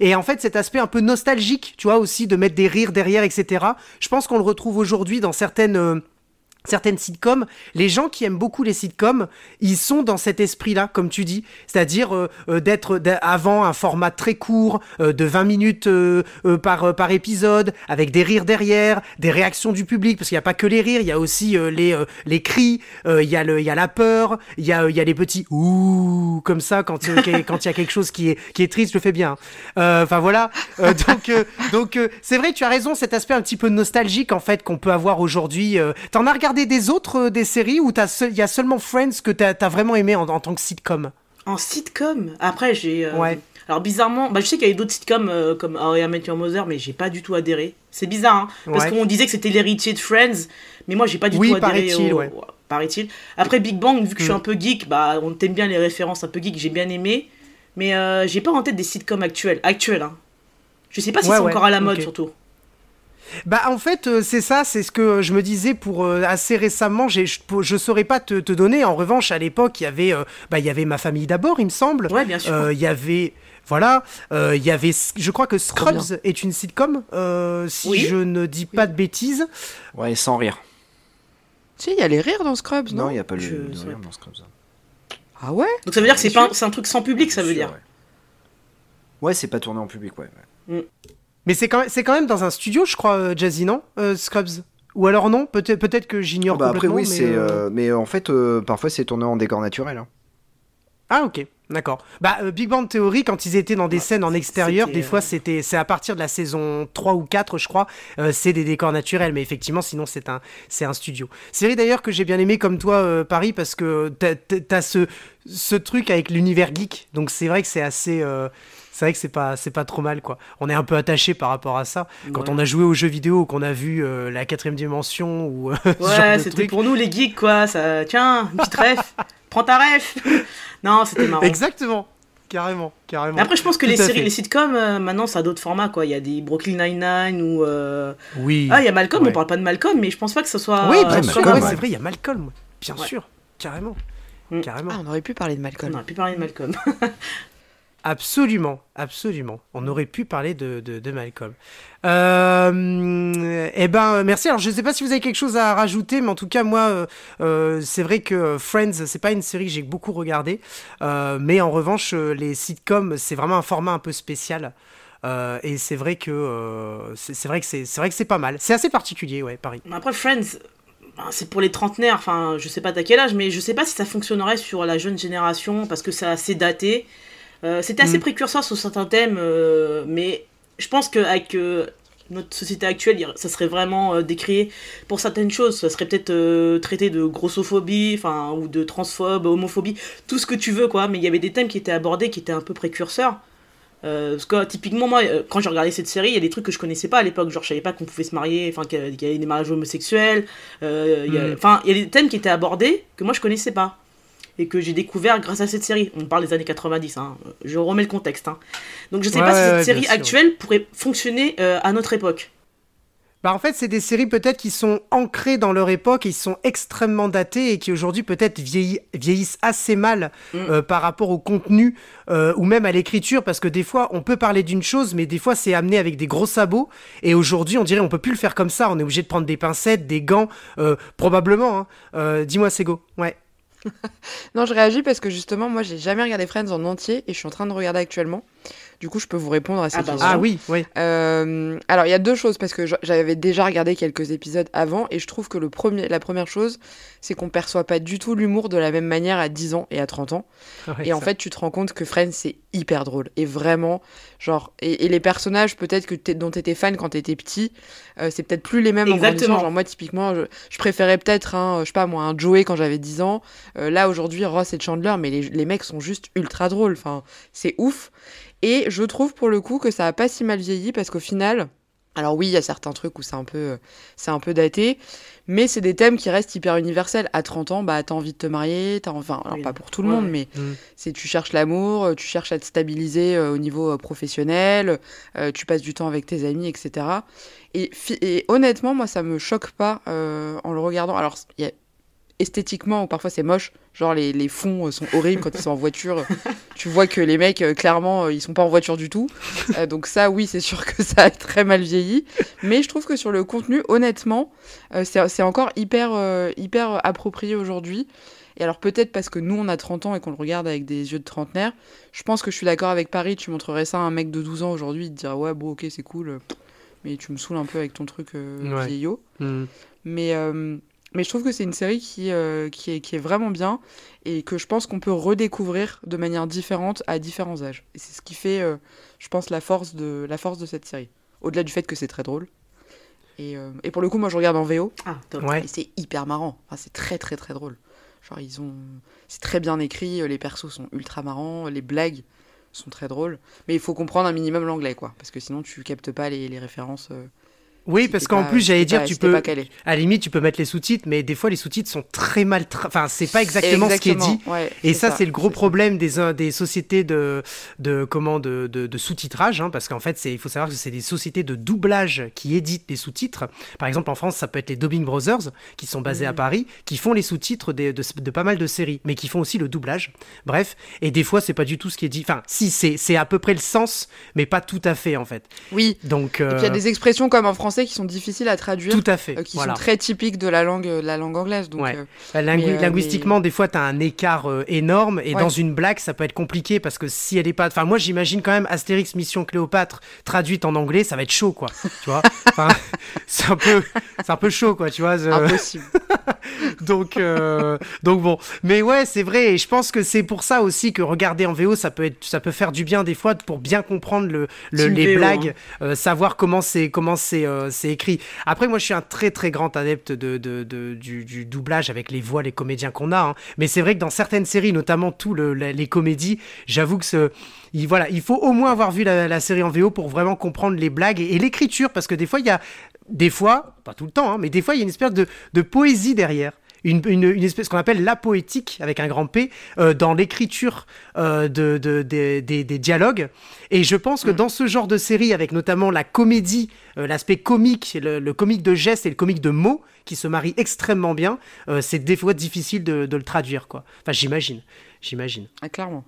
et en fait, cet aspect un peu nostalgique, tu vois, aussi de mettre des rires derrière, etc. Je pense qu'on le retrouve aujourd'hui dans certaines certaines sitcoms, les gens qui aiment beaucoup les sitcoms, ils sont dans cet esprit-là, comme tu dis, c'est-à-dire euh, euh, d'être avant un format très court, euh, de 20 minutes par, par épisode, avec des rires derrière, des réactions du public, parce qu'il n'y a pas que les rires, il y a aussi les, les cris, il y, a le, il y a la peur, il y a, il y a les petits ouh comme ça quand quand il y a quelque chose qui est, qui est triste, je le fais bien. Enfin voilà, donc donc c'est vrai, tu as raison, cet aspect un petit peu nostalgique en fait qu'on peut avoir aujourd'hui. T'en as regardé des autres euh, des séries où il y a seulement Friends que tu as, vraiment aimé en, tant que sitcom? En sitcom? Après, j'ai. Euh, ouais. Alors bizarrement, bah, je sais qu'il y avait d'autres sitcoms euh, comme How I Met Your Mother, mais j'ai pas du tout adhéré. C'est bizarre, hein, parce qu'on disait que c'était l'héritier de Friends, mais moi j'ai pas du tout adhéré. Au... Ouais. Paraît-il. Après Big Bang, vu que je suis mm. un peu geek, bah on t'aime bien les références un peu geek, j'ai bien aimé, mais j'ai pas en tête des sitcoms actuels. Actuels, hein. Je sais pas si c'est encore à la mode surtout. Bah en fait euh, c'est ça, c'est ce que je me disais pour euh, assez récemment. Je, je saurais pas te, te, donner. En revanche à l'époque il y avait euh, bah il y avait ma famille d'abord il me semble. Ouais bien sûr. Il y avait voilà, il y avait, je crois que Scrubs est une sitcom, si je ne dis pas de bêtises. Ouais, sans rire. Si, il y a les rires dans Scrubs, non? Non, il n'y a pas le, rire dans Scrubs. Ah ouais? Donc ça veut dire que c'est pas, c'est un truc sans public, ça veut dire. Ouais, c'est pas tourné en public, ouais. Mm. Mais c'est quand, même, quand même dans un studio, je crois, euh, Jazzy, non euh, Scrubs? Ou alors non Peut-être peut que j'ignore bah complètement. Après, oui, mais, euh, mais en fait, parfois, c'est tourné en décor naturel. Hein. Ah, ok. D'accord. Bah, Big Bang Theory, quand ils étaient dans des scènes en extérieur, des fois, c'était, c'est à partir de la saison 3 ou 4, je crois, c'est des décors naturels, mais effectivement, sinon, c'est un, c'est un studio. Série d'ailleurs que j'ai bien aimé comme toi, Paris, parce que t'as, as ce, ce truc avec l'univers geek, donc c'est vrai que c'est assez, c'est vrai que c'est pas c'est pas trop mal quoi. On est un peu attaché par rapport à ça. Quand on a joué aux jeux vidéo, qu'on a vu euh, la quatrième dimension ou euh, ouais, c'était pour nous les geeks quoi. Ça, tiens, une petite ref, prends ta ref. non, c'était marrant. Exactement. Carrément, carrément. après, je pense que les séries, les sitcoms, euh, maintenant, ça a d'autres formats, quoi. Il y a des Brooklyn Nine-Nine ou. Oui. Ah, il y a Malcolm, on parle pas de Malcolm, mais je pense pas que ce soit. Oui, c'est vrai, il y a Malcolm, bien sûr, carrément. Mm. Carrément. Ah, on aurait pu parler de Malcolm. On aurait pu parler de Malcolm. Absolument, absolument. On aurait pu parler de, de, Malcolm. Euh, eh ben, merci. Alors, je ne sais pas si vous avez quelque chose à rajouter, mais en tout cas, moi, euh, euh, c'est vrai que Friends, c'est pas une série que j'ai beaucoup regardée, mais en revanche, les sitcoms, c'est vraiment un format un peu spécial. et c'est vrai que c'est vrai que c'est vrai que c'est pas mal. C'est assez particulier, ouais, Paris. Après, Friends, ben, c'est pour les trentenaires. Enfin, je sais pas à quel âge, mais je sais pas si ça fonctionnerait sur la jeune génération parce que c'est assez daté. Euh, c'était assez mm. précurseur sur certains thèmes, euh, mais je pense qu'avec euh, notre société actuelle, ça serait vraiment décrié pour certaines choses. Ça serait peut-être traité de grossophobie, enfin, ou de transphobe, homophobie, tout ce que tu veux, quoi. Mais il y avait des thèmes qui étaient abordés, qui étaient un peu précurseurs. parce que typiquement, moi, quand j'ai regardé cette série, il y a des trucs que je connaissais pas à l'époque. Genre, je savais pas qu'on pouvait se marier, enfin, qu'il y avait des mariages homosexuels. Mm. Enfin, il y a des thèmes qui étaient abordés que moi je connaissais pas et que j'ai découvert grâce à cette série. On parle des années 90, hein. je remets le contexte. Hein. Donc je sais pas si cette série actuelle pourrait fonctionner euh, à notre époque. Bah en fait, c'est des séries peut-être qui sont ancrées dans leur époque et qui sont extrêmement datées et qui aujourd'hui peut-être vieillissent assez mal mm. euh, par rapport au contenu euh, ou même à l'écriture parce que des fois on peut parler d'une chose mais des fois c'est amené avec des gros sabots et aujourd'hui on dirait on peut plus le faire comme ça, on est obligé de prendre des pincettes, des gants, euh, probablement. Hein. Dis-moi Sego, ouais. Non, je réagis parce que justement, moi, j'ai jamais regardé Friends en entier et je suis en train de regarder actuellement. Du coup, je peux vous répondre à ces ah, questions. Ah oui, oui. Euh, alors, il y a deux choses parce que j'avais déjà regardé quelques épisodes avant et je trouve que le premier, la première chose, c'est qu'on perçoit pas du tout l'humour de la même manière à 10 ans et à 30 ans. et en fait, tu te rends compte que Friends, c'est hyper drôle. Et vraiment, genre, et, les personnages peut-être que dont t'étais fan quand t'étais petit, euh, c'est peut-être plus les mêmes Exactement. en Genre, moi, typiquement, je, préférais peut-être, un, je sais pas moi, un Joey quand j'avais 10 ans. Euh, là, aujourd'hui, Ross et Chandler, mais les, les mecs sont juste ultra drôles. Enfin, c'est ouf. Et je trouve pour le coup que ça a pas si mal vieilli parce qu'au final, alors oui, il y a certains trucs où c'est un peu, c'est un peu daté, mais c'est des thèmes qui restent hyper universels. À 30 ans, bah t'as envie de te marier, t'as enfin, alors pas pour tout le monde, mais mm. c'est tu cherches l'amour, tu cherches à te stabiliser euh, au niveau euh, professionnel, euh, tu passes du temps avec tes amis, etc. Et, et honnêtement, moi, ça me choque pas en le regardant. Alors, il y a esthétiquement, parfois c'est moche, genre les, les, fonds euh, sont horribles quand ils sont en voiture. tu vois que les mecs, euh, clairement, euh, ils sont pas en voiture du tout. donc ça, oui, c'est sûr que ça a très mal vieilli. Mais je trouve que sur le contenu, honnêtement, c'est encore hyper, hyper approprié aujourd'hui. Et alors peut-être parce que nous, on a 30 ans et qu'on le regarde avec des yeux de trentenaire, je pense que je suis d'accord avec Paris, tu montrerais ça à un mec de 12 ans aujourd'hui, il te dirait ouais, bon, ok, c'est cool, mais tu me saoules un peu avec ton truc vieillot. Mm. Mais mais je trouve que c'est une série qui, euh, qui, est, qui est vraiment bien et que je pense qu'on peut redécouvrir de manière différente à différents âges. Et c'est ce qui fait, euh, je pense, la force, de, la force de cette série. Au-delà du fait que c'est très drôle. Et, euh, et, pour le coup, moi, je regarde en VO. Ah, top. Et c'est hyper marrant. Enfin, c'est très, très, très drôle. Genre, ils ont... C'est très bien écrit, les persos sont ultra marrants, les blagues sont très drôles. Mais il faut comprendre un minimum l'anglais, quoi. Parce que sinon, tu captes pas les, les références oui, parce qu'en plus, j'allais dire, tu peux. À la limite, tu peux mettre les sous-titres, mais des fois, les sous-titres sont très mal. Enfin, c'est pas exactement, ce qui est dit. et ça, c'est le gros problème des, euh, des sociétés de, de, comment, de, de, sous-titrage, hein, parce qu'en fait, il faut savoir que c'est des sociétés de doublage qui éditent les sous-titres. Par exemple, en France, ça peut être les Dubbing Brothers, qui sont basés à mm. Paris, qui font les sous-titres de, de, pas mal de séries, mais qui font aussi le doublage. Bref, et des fois, c'est pas du tout ce qui est dit. Enfin, si, c'est à peu près le sens, mais pas tout à fait, en fait. Oui. Donc. Il y a euh, des expressions comme en français qui sont difficiles à traduire. Tout à fait. Euh, qui sont très typiques de la langue, la langue anglaise. Donc, euh, bah, linguistiquement, des fois, tu as un écart euh, énorme. Et dans une blague, ça peut être compliqué parce que si elle est pas. Enfin, moi, j'imagine quand même Astérix Mission Cléopâtre traduite en anglais, ça va être chaud, quoi. tu vois C'est un, peu... un peu chaud, quoi, tu vois. Impossible. donc, donc, bon. Mais ouais, c'est vrai. Et je pense que c'est pour ça aussi que regarder en VO, ça peut, être... ça peut faire du bien des fois pour bien comprendre le, les blagues, hein. savoir comment c'est comment c'est écrit. Après, moi, je suis un très très grand adepte de, du, doublage avec les voix, les comédiens qu'on a. Hein. Mais c'est vrai que dans certaines séries, notamment tous les comédies, j'avoue que ce, il, voilà, il faut au moins avoir vu la, série en VO pour vraiment comprendre les blagues et, l'écriture, parce que des fois, il y a, des fois, pas tout le temps, hein, mais des fois, il y a une espèce de poésie derrière une, une, une espèce qu'on appelle la poétique avec un grand P euh, dans l'écriture euh, de, de, des, des dialogues. Et je pense que mm. dans ce genre de série, avec notamment la comédie, euh, l'aspect comique, le, le, comique de gestes et le comique de mots, qui se marient extrêmement bien, c'est des fois difficile de, de, le traduire, quoi. Enfin, j'imagine, j'imagine. Ah, clairement.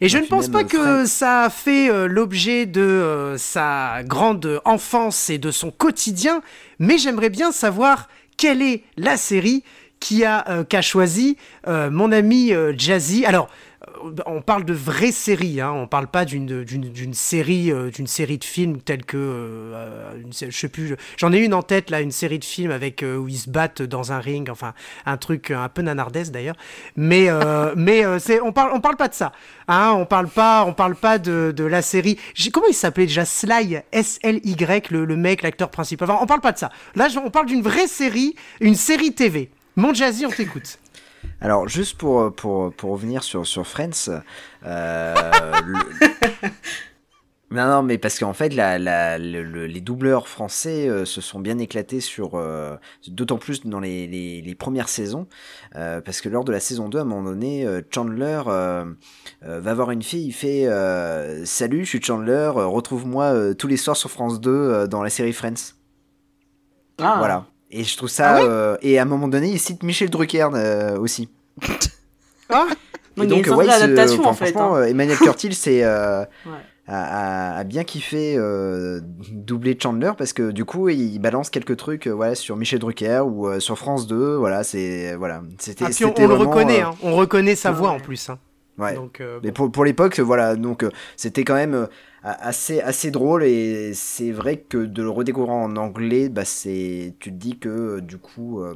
Et je ne pense pas que ça a fait l'objet de sa grande enfance et de son quotidien, mais j'aimerais bien savoir quelle est la série qui a euh, qu'a choisi euh, mon ami euh, Jazzy. Alors on parle de vraies séries, hein. on parle pas d'une, série d'une série de films telle que je sais plus, j'en ai une en tête là, une série de films avec où ils se battent dans un ring, enfin un truc un peu nanardesque d'ailleurs, mais mais on parle on parle pas de ça, hein, on parle pas on parle pas de, de la série, comment il s'appelait déjà? Sly S L Y le, le mec l'acteur principal, enfin on parle pas de ça, là on parle d'une vraie série, une série TV. Mon Jazzy, on t'écoute. Alors, juste pour, pour, pour revenir sur, sur Friends, euh, Non, non, mais parce qu'en fait, la, la, les doubleurs français euh, se sont bien éclatés sur, euh, d'autant plus dans les, les, les premières saisons, parce que lors de la saison 2, à un moment donné, Chandler va voir une fille, il fait Salut, je suis Chandler, retrouve-moi tous les soirs sur France 2 dans la série Friends. Ah. Voilà. Et je trouve ça. Ah ouais euh, et à un moment donné, il cite Michel Drucker euh, aussi. Ah, Donc, Et il se- d'adaptation, enfin, en fait, Franchement, hein. euh, Emmanuel Curtil, c'est. euh, Ouais. a, bien kiffé euh, doubler Chandler parce que du coup il balance quelques trucs euh, voilà sur Michel Drucker ou euh, sur France 2 voilà c'est voilà c'était Ah, on, le reconnaît, euh, hein. on reconnaît sa Ouais. voix en plus. hein. ouais. Donc, euh, mais pour, pour l'époque voilà donc euh, c'était quand même euh, assez assez drôle et c'est vrai que de le redécouvrir en anglais bah c'est tu te dis que euh, du coup euh,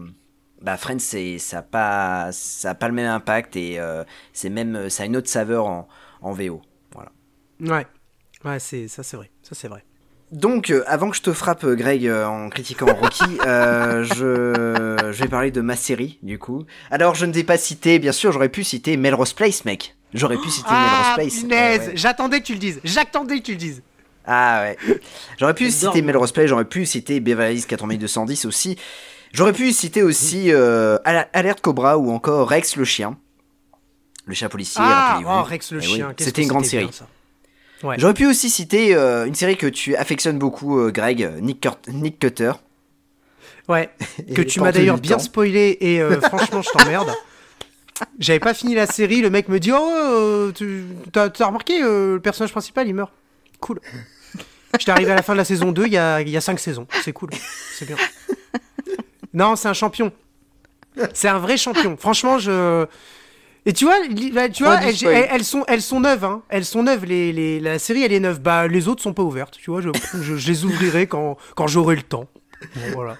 bah Friends c'est ça a pas ça a pas le même impact et euh, c'est même ça a une autre saveur en, en VO voilà Ouais, ouais c'est ça c'est vrai, ça c'est vrai. Donc, euh, avant que je te frappe, euh, Greg, euh, en critiquant Rocky, euh, je, je vais parler de ma série, du coup. Alors, je ne t'ai pas cité, bien sûr, j'aurais pu citer Melrose Place, mec. J'aurais pu citer Ah, Melrose Place. punaise, Ouais, j'attendais que tu le dises, j'attendais que tu le dises. Ah ouais. J'aurais pu citer. Melrose Place, j'aurais pu citer Beverly Hills 8210 aussi. J'aurais pu citer aussi euh, Al- Alerte Cobra ou encore Rex le chien. Le chien policier, Ah, oh, Rex le Eh chien, C'était une grande série. bien, ça. Ouais. J'aurais pu aussi citer euh, une série que tu affectionnes beaucoup, euh, Greg, Nick, Curt- Nick Cutter. Ouais, que tu m'as d'ailleurs bien spoilé et euh, franchement je t'emmerde. J'avais pas fini la série, le mec me dit Oh, euh, tu t'as t'as remarqué, euh, le personnage principal il meurt. Cool. J'étais arrivé à la fin de la saison 2, il y a, y a 5 saisons. C'est cool, c'est bien. Non, c'est un champion. C'est un vrai champion. Franchement, je. Et tu vois, bah, tu vois, elles, spoil. elles- elles sont, elles sont neuves, hein. Elles sont neuves. Les, les- la série, elle est neuve. Bah, les autres sont pas ouvertes. Tu vois, je, je, je les ouvrirai quand, quand j'aurai le temps. Bon, voilà.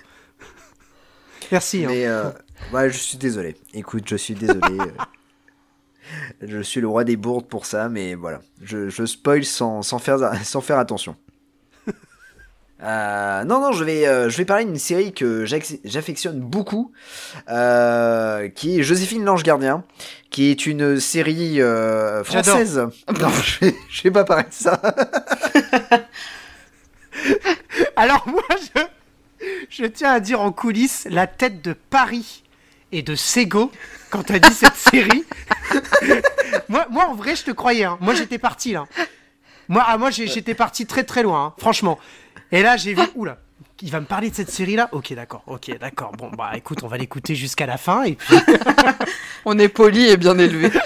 Merci. hein. Mais euh, ouais, je suis désolé. Écoute, je suis désolé. euh, je suis le roi des bourdes pour ça, mais voilà. Je, je spoil sans, sans, faire, sans faire attention. Euh, non, non, je vais, euh, je vais parler d'une série que j'affectionne beaucoup, euh, qui est Joséphine l'Ange Gardien, qui est une série française. Non, je vais, je vais pas parler de ça. Alors moi, je, je tiens à dire en coulisses la tête de Paris et de Sego quand t'as dit cette série. moi, moi, en vrai, je te croyais. hein. Moi, j'étais parti là. Moi, ah, moi, j'étais parti très très loin, hein, franchement. Et là, j'ai vu, oula, il va me parler de cette série-là? Ok, d'accord, ok, d'accord. Bon, bah, écoute, on va l'écouter jusqu'à la fin et puis. On est poli et bien élevé.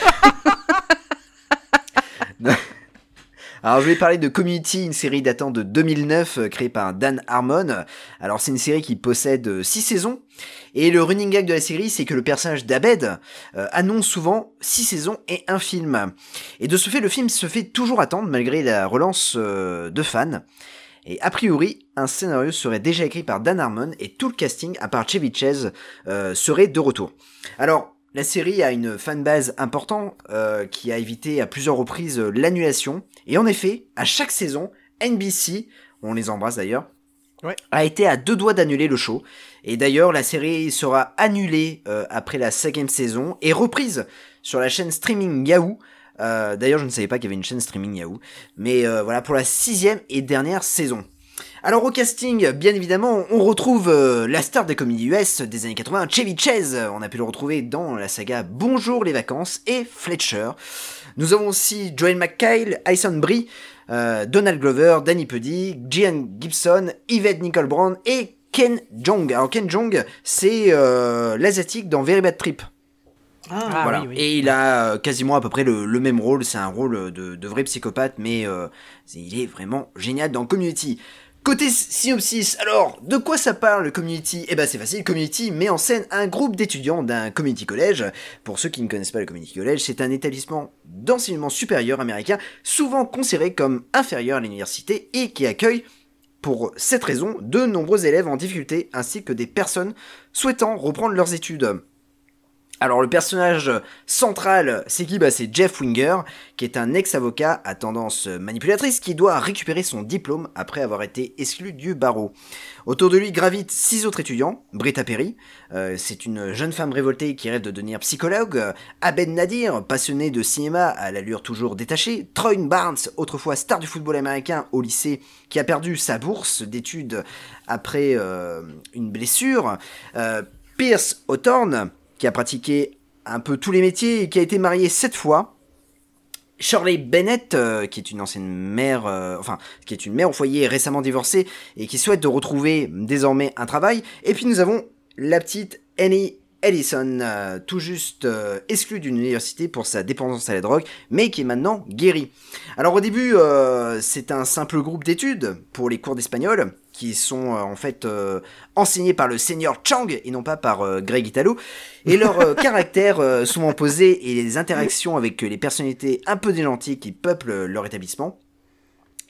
Alors je vais parler de Community, une série datant de 2009 euh, créée par Dan Harmon. Alors c'est une série qui possède 6 saisons et le running gag de la série c'est que le personnage d'Abed euh, annonce souvent 6 saisons et un film. Et de ce fait le film se fait toujours attendre malgré la relance euh, de fans. Et a priori, un scénario serait déjà écrit par Dan Harmon et tout le casting, à part Chevy Chase, euh, serait de retour. Alors, la série a une fanbase importante euh, qui a évité à plusieurs reprises l'annulation. Et en effet, à chaque saison, NBC, on les embrasse d'ailleurs, A été à deux doigts d'annuler le show. Et d'ailleurs, la série sera annulée euh, après la cinquième saison et reprise sur la chaîne streaming Yahoo. Euh, d'ailleurs, je ne savais pas qu'il y avait une chaîne streaming Yahoo. Mais euh, voilà, pour la sixième et dernière saison. Alors au casting, bien évidemment, on retrouve la star des comédies US des années 80, Chevy Chase. On a pu le retrouver dans la saga Bonjour les vacances et Fletcher. Nous avons aussi Joel McHale, Alison Brie, euh, Donald Glover, Danny Puddy, Gian Gibson, Yvette Nicole Brown et Ken Jong. Alors Ken Jong, c'est euh, l'asiatique dans Very Bad Trip. Ah, Ah, voilà. oui, oui. Et il a euh, quasiment à peu près le, le même rôle. C'est un rôle de, de vrai psychopathe, mais euh, il est vraiment génial dans Community. Côté synopsis, alors, de quoi ça parle Community? Eh ben c'est facile, Community met en scène un groupe d'étudiants d'un community college. Pour ceux qui ne connaissent pas le community college, c'est un établissement d'enseignement supérieur américain, souvent considéré comme inférieur à l'université et qui accueille, pour cette raison, de nombreux élèves en difficulté ainsi que des personnes souhaitant reprendre leurs études. Alors le personnage central, c'est qui? Bah, C'est Jeff Winger, qui est un ex-avocat à tendance manipulatrice qui doit récupérer son diplôme après avoir été exclu du barreau. Autour de lui gravitent six autres étudiants. Britta Perry, euh, c'est une jeune femme révoltée qui rêve de devenir psychologue. Abed Nadir, passionné de cinéma à l'allure toujours détachée. Troy Barnes, autrefois star du football américain au lycée, qui a perdu sa bourse d'études après euh, une blessure. Euh, Pierce Hawthorne, qui a pratiqué un peu tous les métiers et qui a été marié sept fois. Shirley Bennett, euh, qui est une ancienne mère, euh, enfin, qui est une mère au foyer récemment divorcée et qui souhaite de retrouver désormais un travail. Et puis nous avons la petite Annie Ellison, euh, tout juste euh, exclue d'une université pour sa dépendance à la drogue, mais qui est maintenant guérie. Alors au début, euh, c'est un simple groupe d'études pour les cours d'espagnol, qui sont en fait enseignés par le seigneur Chang et non pas par Greg Italo. Et leurs caractères souvent posés et les interactions avec les personnalités un peu déjantiques qui peuplent leur établissement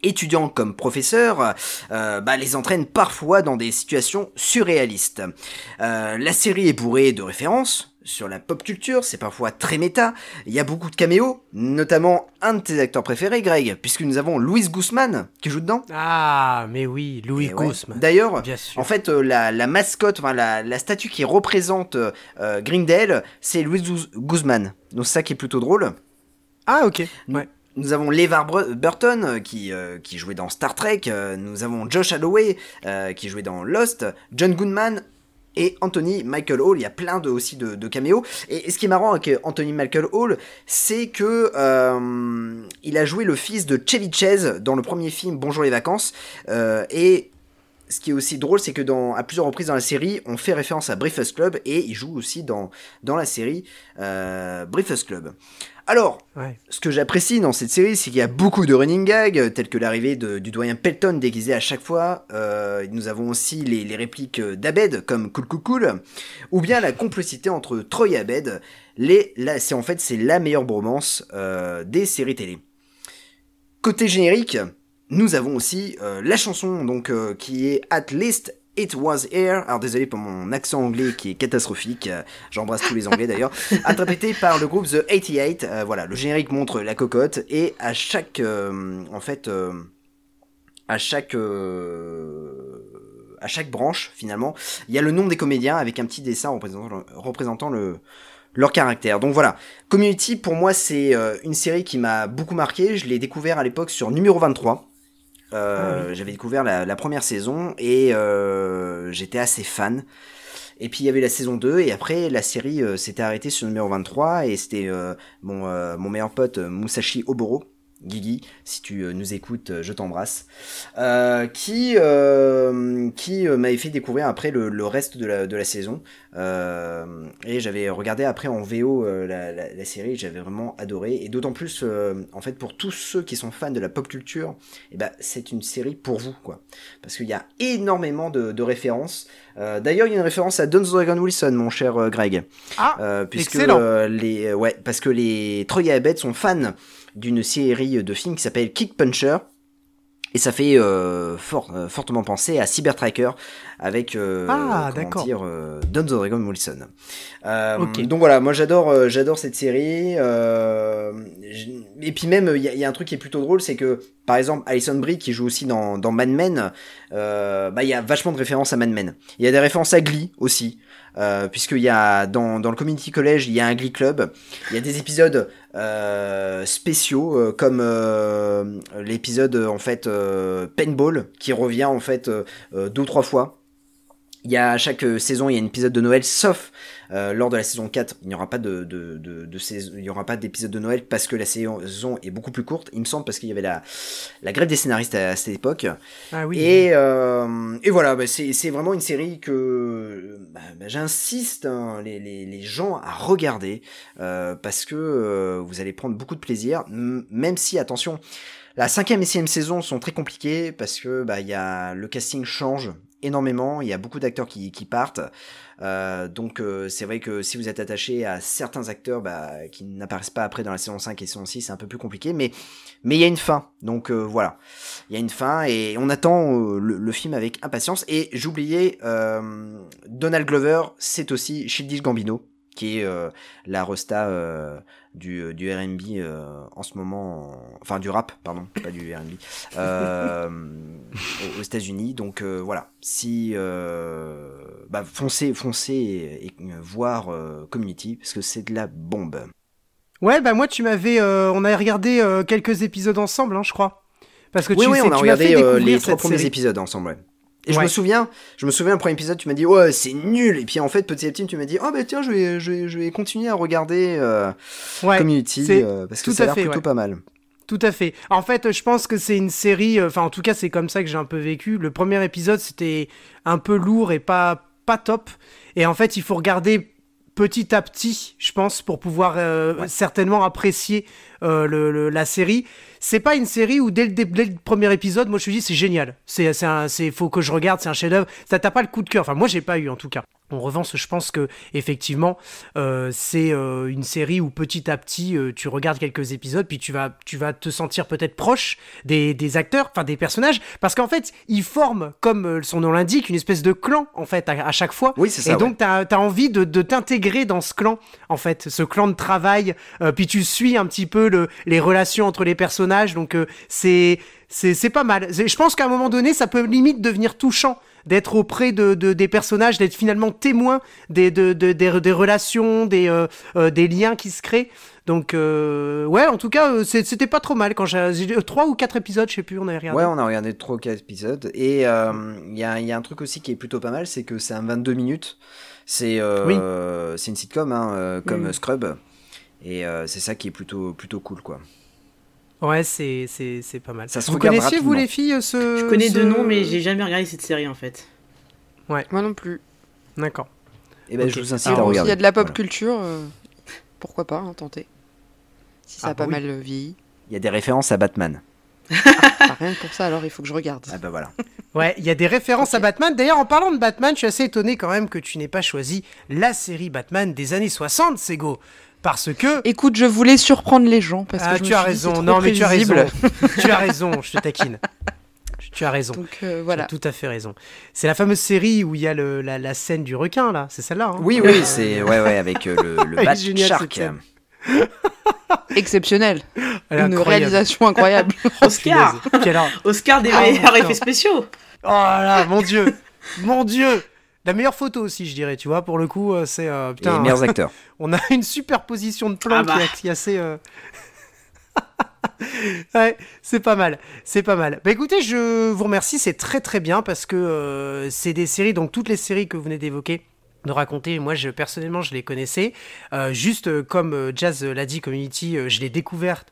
étudiants comme professeurs, euh, bah, les entraînent parfois dans des situations surréalistes. Euh, la série est bourrée de références sur la pop culture, c'est parfois très méta, il y a beaucoup de caméos, notamment un de tes acteurs préférés, Greg, puisque nous avons Louis Guzman qui joue dedans. Ah, mais oui, Louis ouais. Guzman. D'ailleurs, en fait, euh, la, la mascotte, enfin la, la statue qui représente Greendale, c'est Louis Guz- Guzman. Donc c'est ça qui est plutôt drôle. Ah, ok. Ouais. Nous avons LeVar Burton euh, qui, euh, qui jouait dans Star Trek, euh, nous avons Josh Holloway qui jouait dans Lost, John Goodman et Anthony Michael Hall. Il y a plein de, aussi de, caméos. Et, ce qui est marrant avec Anthony Michael Hall, c'est que il a joué le fils de Chevy Chase dans le premier film Bonjour les vacances. Et ce qui est aussi drôle, c'est que à plusieurs reprises dans la série, on fait référence à Breakfast Club et il joue aussi dans, dans la série Breakfast Club. Alors, Ouais. ce que j'apprécie dans cette série, c'est qu'il y a beaucoup de running gags, euh, tels que l'arrivée du doyen Pelton déguisé à chaque fois. Euh, nous avons aussi les, les répliques euh, d'Abed, comme Cool Cool Cool, ou bien la complicité entre Troy et Abed. Les, là, c'est en fait c'est la meilleure bromance euh, des séries télé. Côté générique, nous avons aussi euh, la chanson donc qui est At Least It Was Here. Alors désolé pour mon accent anglais qui est catastrophique. euh, J'embrasse tous les anglais d'ailleurs. Interprété par le groupe The 88. Euh, voilà, le générique montre la cocotte et à chaque euh, en fait euh, à chaque euh, à chaque branche finalement, il y a le nom des comédiens avec un petit dessin représentant le, représentant le leur caractère. Donc voilà, Community pour moi c'est une série qui m'a beaucoup marqué. Je l'ai découvert à l'époque sur numéro 23. Euh, J'avais découvert la, la première saison et euh, j'étais assez fan. Et puis il y avait la saison 2 et après la série euh, s'était arrêtée sur numéro 23 et c'était euh, mon, euh, mon meilleur pote euh, Musashi Oboro, Guigui, si tu euh, nous écoutes, euh, je t'embrasse, euh, qui, euh, qui m'avait fait découvrir après le, le reste de la, de la saison. Euh, et j'avais regardé après en VO la, la, la série, j'avais vraiment adoré. Et d'autant plus, en fait, pour tous ceux qui sont fans de la pop culture, eh ben, c'est une série pour vous, quoi. Parce qu'il y a énormément de, de références. D'ailleurs, il y a une référence à Don Dragon Wilson, mon cher Greg. Ah, puisque excellent. les ouais parce que les Troy et Abed sont fans d'une série de films qui s'appelle Kick Puncher et ça fait euh, fort, euh, fortement penser à Cyber Tracker avec euh, Ah, d'accord. dire euh, Don the Dragon Wilson. Donc voilà, moi j'adore j'adore cette série et puis même il y, a- il y a un truc qui est plutôt drôle, c'est que par exemple Alison Brie qui joue aussi dans, dans Mad Men, bah il y a vachement de références à Mad Men. Il y a des références à Glee aussi. Euh, puisqu'il y a dans, le community college il y a un Glee club. Il y a des épisodes euh, spéciaux euh, comme euh, l'épisode en fait paintball qui revient en fait deux ou trois fois. Il y a à chaque saison il y a un épisode de Noël sauf euh, lors de la saison 4 il n'y aura pas de, de, de, de saison il y aura pas d'épisode de Noël parce que la saison est beaucoup plus courte. Il me semble parce qu'il y avait la, la grève des scénaristes à, à cette époque. Ah oui. et, euh, et voilà, bah, c'est c'est vraiment une série que bah, bah, j'insiste hein, les, les, les gens à regarder euh, parce que euh, vous allez prendre beaucoup de plaisir, même si attention, la cinquième et sixième saison sont très compliquées parce que bah il y a le casting change énormément, il y a beaucoup d'acteurs qui, partent, euh, donc euh, c'est vrai que si vous êtes attaché à certains acteurs bah, qui n'apparaissent pas après dans la saison 5 et saison 6, c'est un peu plus compliqué, mais mais il y a une fin, donc euh, voilà. Il y a une fin et on attend euh, le, film avec impatience. Et j'oubliais, euh, Donald Glover, c'est aussi Childish Gambino, qui est euh, la resta du, du R&B euh, en ce moment, en- enfin du rap, pardon, pas du R&B, euh, aux, aux États-Unis. Donc euh, voilà, si euh, bah, foncez, foncez et, et voir euh, Community parce que c'est de la bombe. Ouais, bah moi, tu m'avais. euh, on a regardé euh, quelques épisodes ensemble, hein, je crois. Parce que tu, oui, sais, on a regardé euh, les trois premiers série. épisodes ensemble. ouais. Et je Ouais. me souviens, je me souviens, le premier épisode, tu m'as dit, ouais, c'est nul. Et puis en fait, petit à petit, tu m'as dit, oh bah tiens, je vais, je vais, je vais continuer à regarder euh, Ouais, Community euh, parce que tout ça a l'air plutôt ouais. pas mal. Tout à fait. En fait, je pense que c'est une série. euh, Enfin, en tout cas, c'est comme ça que j'ai un peu vécu. Le premier épisode, c'était un peu lourd et pas pas top. Et en fait, il faut regarder petit à petit, je pense, pour pouvoir euh, certainement apprécier euh, le, le- la série. C'est pas une série où dès le, dès le premier épisode, moi je me c'est génial. C'est un- c'est faut que je regarde, c'est un chef-d'œuvre. Ça t'a pas le coup de cœur. Enfin, moi j'ai pas eu en tout cas. En revanche, je pense que effectivement, euh, c'est euh, une série où petit à petit, euh, tu regardes quelques épisodes, puis tu vas, tu vas te sentir peut-être proche des, des acteurs, enfin des personnages, parce qu'en fait, ils forment, comme son nom l'indique, une espèce de clan en fait à, à chaque fois. Oui, c'est ça. Et ouais. donc, tu as, envie de, de t'intégrer dans ce clan, en fait, ce clan de travail. puis tu suis un petit peu le, les relations entre les personnages. Donc, c'est c'est pas mal. Je pense qu'à un moment donné, ça peut limite devenir touchant d'être auprès de, de- des personnages, d'être finalement témoin des, de, de- des, des relations, des, euh, euh, des liens qui se créent. Donc, euh, ouais, en tout cas, c'était pas trop mal. Quand j'ai trois ou quatre épisodes, je sais plus, on avait regardé. Ouais, on a regardé 3 ou 4 épisodes. Et euh, il y, a, y a un truc aussi qui est plutôt pas mal, c'est que c'est un 22 minutes. C'est c'est une sitcom, hein, comme Mm. Scrub. Et c'est ça qui est plutôt, plutôt cool, quoi. Ouais, c'est c'est- c'est pas mal. Ça se vous regarde connaissiez, vous, rapidement. les filles, ce. Je connais ce- deux noms, mais j'ai jamais regardé cette série en fait. Moi non plus. D'accord. Et ben, Ok. je vous incite Alors, à S'il regarder. y a de la pop Voilà. culture, euh, pourquoi pas, hein, tenter. Si ça Ah a bah pas oui. mal euh, vieilli. Il y a des références à Batman. Bah, rien que pour ça, alors il faut que je regarde. Ah bah voilà. Ouais, il y a des références à. Batman. D'ailleurs, en parlant de Batman, je suis assez étonné quand même que tu n'aies pas choisi la série Batman des années 60, Sego. Parce que. Écoute, je voulais surprendre les gens parce ah, que je tu as dit, raison. Non, mais tu as raison. tu as raison, je te taquine. Tu as raison. Donc euh, Tu voilà. as tout à fait raison. C'est la fameuse série où il y a le, la, la scène du requin, là. C'est celle-là. hein Oui, oui, c'est ouais, ouais, avec euh, le, le Bat Shark. Exceptionnel. Elle Une incroyable. réalisation incroyable. Oscar. Puis alors- Oscar des Ah, meilleurs effets spéciaux Oh là, mon dieu Mon dieu La meilleure photo aussi, je dirais, tu vois, pour le coup, euh, c'est... euh, Et putain, les meilleurs acteurs. On a une superposition de plans Ah bah. qui, est- qui est assez. euh, ouais, c'est pas mal, c'est pas mal. Bah écoutez, je vous remercie, c'est très très bien parce que euh, c'est des séries, donc toutes les séries que vous venez d'évoquer, de raconter, moi je personnellement je les connaissais. Euh, juste euh, comme euh, Jazz l'a dit, Community, je l'ai découverte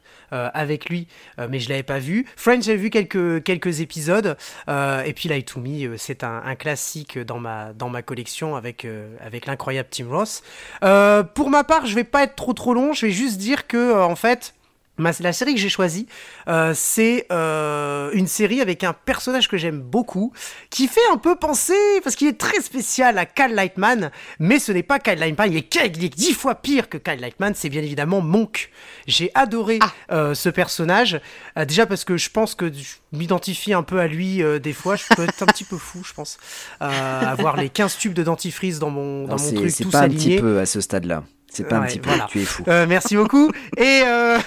avec lui, euh, mais je l'avais pas vu. Friends, j'ai vu quelques, quelques épisodes, euh, et puis Light to Me, euh, c'est un, un classique dans ma, dans ma collection avec, euh, avec l'incroyable Tim Ross. Euh, pour ma part, je vais pas être trop trop long, je vais juste dire que euh, en fait, ma- la série que j'ai choisie, euh, c'est euh, une série avec un personnage que j'aime beaucoup, qui fait un peu penser, parce qu'il est très spécial à Cal Lightman, mais ce n'est pas Cal Lightman, il est, quel- il est dix fois pire que Cal Lightman, c'est bien évidemment Monk. J'ai adoré Ah. euh, ce personnage, déjà parce que je pense que je m'identifie un peu à lui des fois, je peux être un petit peu fou, je pense, avoir les 15 tubes de dentifrice dans mon, dans Non, mon c'est truc c'est pas un petit peu à ce stade-là. C'est pas un petit peu. voilà. Tu es fou. Euh, merci beaucoup. Et, euh,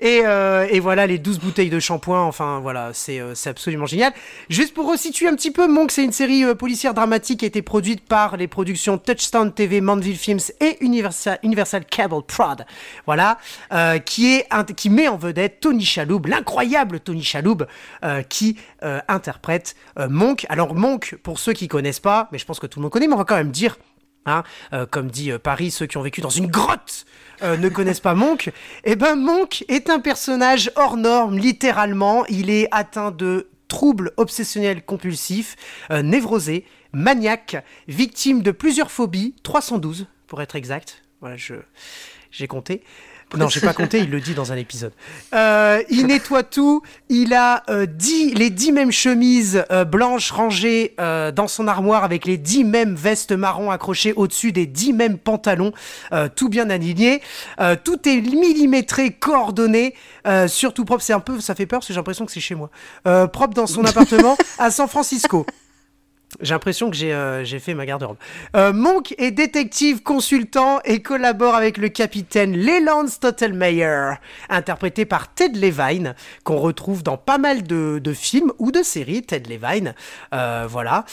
et, euh, et voilà, les 12 bouteilles de shampoing, enfin voilà, c'est euh, c'est absolument génial. Juste pour resituer un petit peu, Monk, c'est une série euh, policière dramatique qui a été produite par les productions Touchstone TV, Mandeville Films et Universal, Universal Cable Prod. Voilà, qui, est, qui met en vedette Tony Shalhoub, l'incroyable Tony Shalhoub, euh, qui interprète Monk. Alors Monk, pour ceux qui connaissent pas, mais je pense que tout le monde connaît, mais on va quand même dire Hein, euh, comme dit euh, Paris, ceux qui ont vécu dans une grotte euh, ne connaissent pas Monk. Eh ben, Monk est un personnage hors norme, littéralement. Il est atteint de troubles obsessionnels compulsifs, névrosé, maniaque, victime de plusieurs phobies, 312 pour être exact. Voilà, je j'ai compté. Non, j'ai pas compté, il le dit dans un épisode. Euh, il nettoie tout, il a euh, 10, les 10 mêmes chemises euh, blanches rangées euh, dans son armoire avec les 10 mêmes vestes marron accrochées au-dessus des 10 mêmes pantalons, euh, tout bien aligné. Euh, tout est millimétré, coordonné, surtout propre. C'est un peu, ça fait peur parce que j'ai l'impression que c'est chez moi. Propre dans son appartement à San Francisco. J'ai l'impression que j'ai euh, fait ma garde-robe. Euh, Monk est détective consultant et collabore avec le capitaine Leland Stottelmeyer, interprété par Ted Levine, qu'on retrouve dans pas mal de, films ou de séries, Ted Levine, euh, voilà.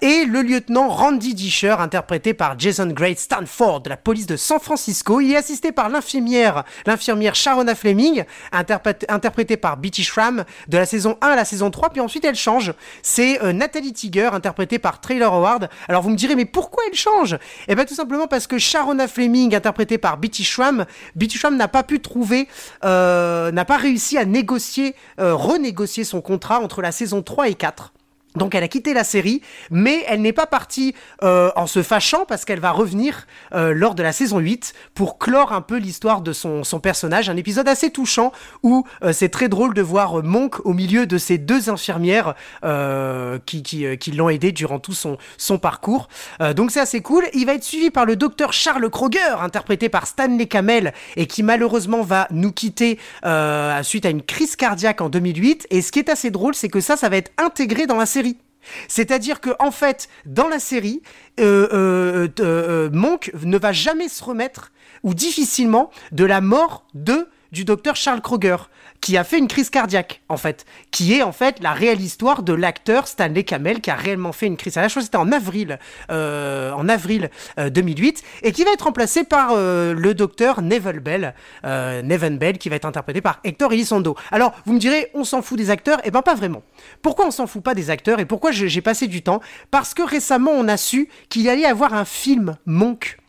Et le lieutenant Randy Disher, interprété par Jason Great Stanford de la police de San Francisco. Il est assisté par l'infirmière, l'infirmière Sharona Fleming, interprétée par Betty Schramm de la saison 1 à la saison 3, puis ensuite elle change. C'est Nathalie Tiger, interprétée par Trailer Howard. Alors vous me direz, mais pourquoi elle change? Eh bien tout simplement parce que Sharona Fleming, interprétée par Betty Schramm, Betty Schramm n'a pas pu trouver, euh, n'a pas réussi à négocier, euh, renégocier son contrat entre la saison 3 et 4. Donc elle a quitté la série, mais elle n'est pas partie euh, en se fâchant parce qu'elle va revenir euh, lors de la saison 8 pour clore un peu l'histoire de son, son, personnage. Un épisode assez touchant où euh, c'est très drôle de voir Monk au milieu de ces deux infirmières qui, l'ont aidé durant tout son, son parcours. Donc c'est assez cool. Il va être suivi par le docteur Charles Kroger, interprété par Stanley Kamel, et qui malheureusement va nous quitter suite à une crise cardiaque en 2008. Et ce qui est assez drôle, c'est que ça, ça va être intégré dans la série c'est-à-dire que en fait, dans la série, euh, euh, euh, Monk ne va jamais se remettre ou difficilement de la mort du docteur Charles Kroger qui a fait une crise cardiaque, en fait, qui est en fait la réelle histoire de l'acteur Stanley Kamel qui a réellement fait une crise cardiaque. C'était en avril, euh, en avril euh, 2008, et qui va être remplacé par euh, le docteur Neville Bell, euh, Neven Bell, qui va être interprété par Hector Elizondo. Alors, vous me direz, on s'en fout des acteurs? Eh ben, pas vraiment. Pourquoi on s'en fout pas des acteurs? Et pourquoi j'ai passé du temps? Parce que récemment, on a su qu'il allait y avoir un film Monk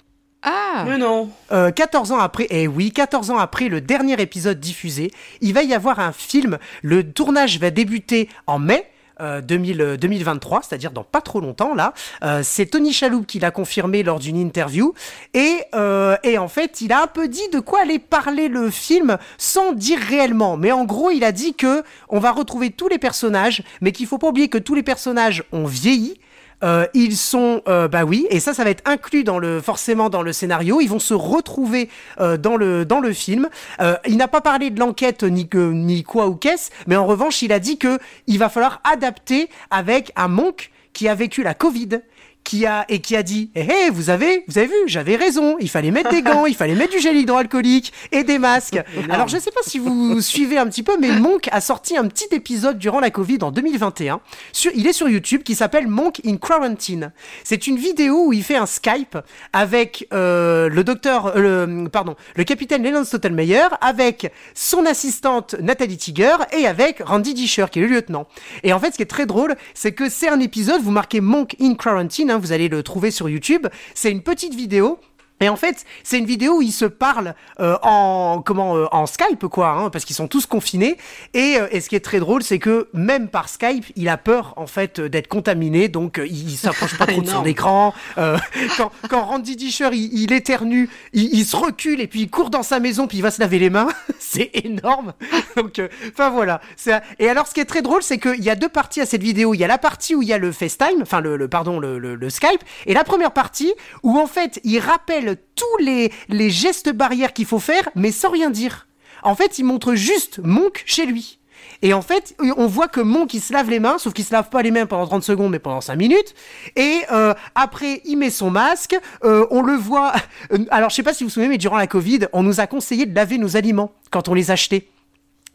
ah Mais non euh, 14 ans après, et eh oui, 14 ans après le dernier épisode diffusé, il va y avoir un film. Le tournage va débuter en mai. Euh, 2000, 2023, c'est-à-dire dans pas trop longtemps là. Euh, c'est Tony Chaloup qui l'a confirmé lors d'une interview et, euh, et en fait il a un peu dit de quoi allait parler le film sans dire réellement. Mais en gros il a dit que on va retrouver tous les personnages, mais qu'il faut pas oublier que tous les personnages ont vieilli euh, ils sont, euh, bah oui, et ça, ça va être inclus dans le, forcément dans le scénario. Ils vont se retrouver euh, dans le dans le film. Euh, il n'a pas parlé de l'enquête ni que ni quoi ou qu'est-ce, mais en revanche, il a dit que il va falloir adapter avec un monk qui a vécu la Covid qui a et qui a dit hé hey, vous avez vous avez vu j'avais raison. Il fallait mettre des gants il fallait mettre du gel hydroalcoolique et des masques. Alors je sais pas si vous suivez un petit peu mais Monk a sorti un petit épisode durant la Covid en 2021 sur il est sur YouTube qui s'appelle Monk in Quarantine. C'est une vidéo où il fait un Skype avec euh, le docteur euh, le pardon le capitaine Leland Stottelmeyer avec son assistante Nathalie Tiger et avec Randy Disher qui est le lieutenant. Et en fait ce qui est très drôle c'est que c'est un épisode vous marquez Monk in Quarantine vous allez le trouver sur YouTube. C'est une petite vidéo et en fait, c'est une vidéo où ils se parlent euh, en comment euh, en Skype quoi, hein, parce qu'ils sont tous confinés. Et, euh, et, ce qui est très drôle, c'est que même par Skype, il a peur en fait d'être contaminé, donc il, il s'approche pas trop de son écran. quand, quand Randy Disher il, il éternue, il, il, se recule et puis il court dans sa maison, puis il va se laver les mains. c'est énorme. donc, enfin voilà. Et alors, ce qui est très drôle, c'est qu'il y a deux parties à cette vidéo. Il y a la partie où il y a le FaceTime, enfin le, le pardon le, le, le Skype, et la première partie où en fait il rappelle tous les, les gestes barrières qu'il faut faire, mais sans rien dire. En fait, il montre juste Monk chez lui. Et en fait, on voit que Monk, il se lave les mains, sauf qu'il se lave pas les mains pendant 30 secondes, mais pendant 5 minutes. Et euh, après, il met son masque. Euh, on le voit... Alors, je sais pas si vous vous souvenez, mais durant la Covid, on nous a conseillé de laver nos aliments quand on les achetait.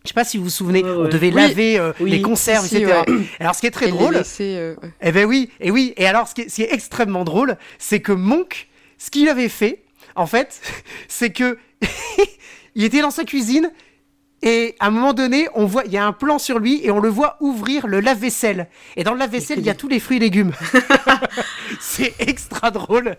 Je sais pas si vous vous souvenez, Ouais, on devait Oui. laver euh, Oui. les conserves, Si, etc. ouais. Alors, ce qui est très Et drôle, laisser, euh, eh ben oui, et oui. Et alors, ce qui est, ce qui est extrêmement drôle, c'est que Monk, ce qu'il avait fait, en fait, c'est que il était dans sa cuisine et à un moment donné, on voit, il y a un plan sur lui et on le voit ouvrir le lave-vaisselle. Et dans le lave-vaisselle, il y a tous les fruits et légumes. c'est extra drôle.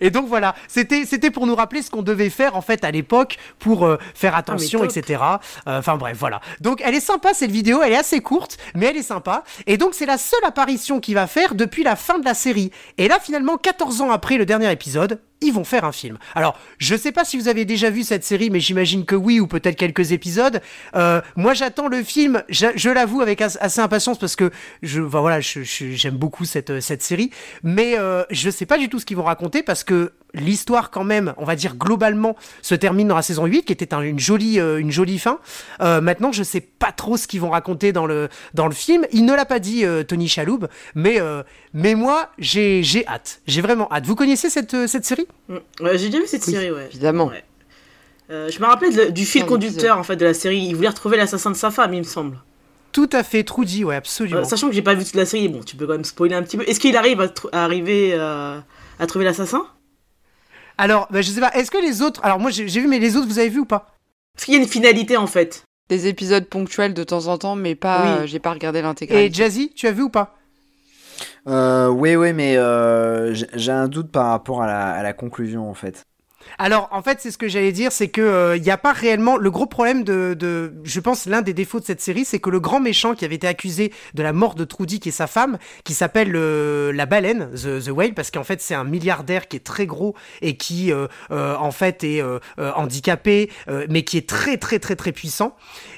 Et donc voilà, c'était c'était pour nous rappeler ce qu'on devait faire en fait à l'époque pour euh, faire attention, Ah, top. etc. Euh, Enfin bref, voilà. Donc elle est sympa cette vidéo, elle est assez courte, mais elle est sympa. Et donc c'est la seule apparition qu'il va faire depuis la fin de la série. Et là finalement, 14 ans après le dernier épisode, ils vont faire un film. Alors, je sais pas si vous avez déjà vu cette série, mais j'imagine que oui, ou peut-être quelques épisodes. Euh, moi, j'attends le film, je, je l'avoue, avec assez impatience, parce que je, voilà, j'aime je, beaucoup cette, cette série, mais je sais pas du tout ce qu'ils vont raconter, parce que l'histoire quand même, on va dire globalement, se termine dans la saison 8, qui était une, jolie, euh, une jolie fin. Euh, maintenant, je sais pas trop ce qu'ils vont raconter dans le, dans le film. Il ne l'a pas dit, euh, Tony Chaloub, mais, mais moi, j'ai hâte. J'ai vraiment hâte. Vous connaissez cette, cette série? Mm. J'ai déjà vu cette série, ouais. Évidemment. je me rappelais du fil conducteur en fait de la série. Il voulait retrouver l'assassin de sa femme, il me semble. Tout à fait, Trudy, ouais, absolument. sachant que j'ai pas vu toute la série, bon, tu peux quand même spoiler un petit peu. Est-ce qu'il arrive à, à arriver à trouver l'assassin? Alors, bah, je sais pas, est-ce que les autres. Alors, moi j'ai vu, mais les autres, vous avez vu ou pas? Est-ce qu'il y a une finalité en fait Des épisodes ponctuels de temps en temps, mais pas. j'ai pas regardé l'intégralité. Et Jazzy, tu as vu ou pas? Euh, Oui, oui, mais euh, j'ai un doute par rapport à la conclusion en fait. Alors, en fait, c'est ce que j'allais dire, c'est que il euh, n'y a pas réellement le gros problème de, de je pense, l'un des défauts de cette série, c'est que le grand méchant qui avait été accusé de la mort de Trudy, qui est sa femme, qui s'appelle euh, la baleine, the, the whale, parce qu'en fait, c'est un milliardaire qui est très gros et qui, euh, en fait, est handicapé, mais qui est très, très, très, très puissant.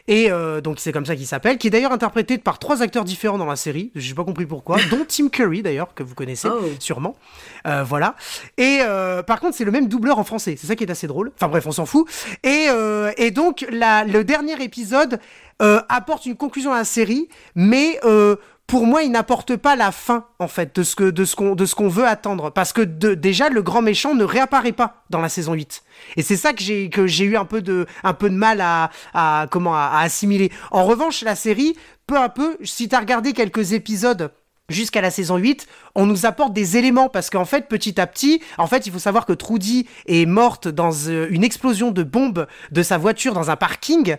Et donc, c'est comme ça qu'il s'appelle, qui est d'ailleurs interprété par trois acteurs différents dans la série. J'ai pas compris pourquoi, dont Tim Curry d'ailleurs, que vous connaissez oh. sûrement. Voilà. Et par contre, c'est le même doubleur en français. C'est ça qui est assez drôle. Enfin bref, on s'en fout. Et, euh, et donc, la, le dernier épisode euh, apporte une conclusion à la série, mais euh, pour moi, il n'apporte pas la fin, en fait, de ce que de ce qu'on de ce qu'on veut attendre, parce que de, déjà le grand méchant ne réapparaît pas dans la saison 8. Et c'est ça que j'ai que j'ai eu un peu de un peu de mal à, à comment à, à assimiler. En revanche, la série, peu à peu, si tu as regardé quelques épisodes jusqu'à la saison 8, on nous apporte des éléments parce qu'en fait, petit à petit, en fait, il faut savoir que Trudy est morte dans euh, une explosion de bombe de sa voiture dans un parking.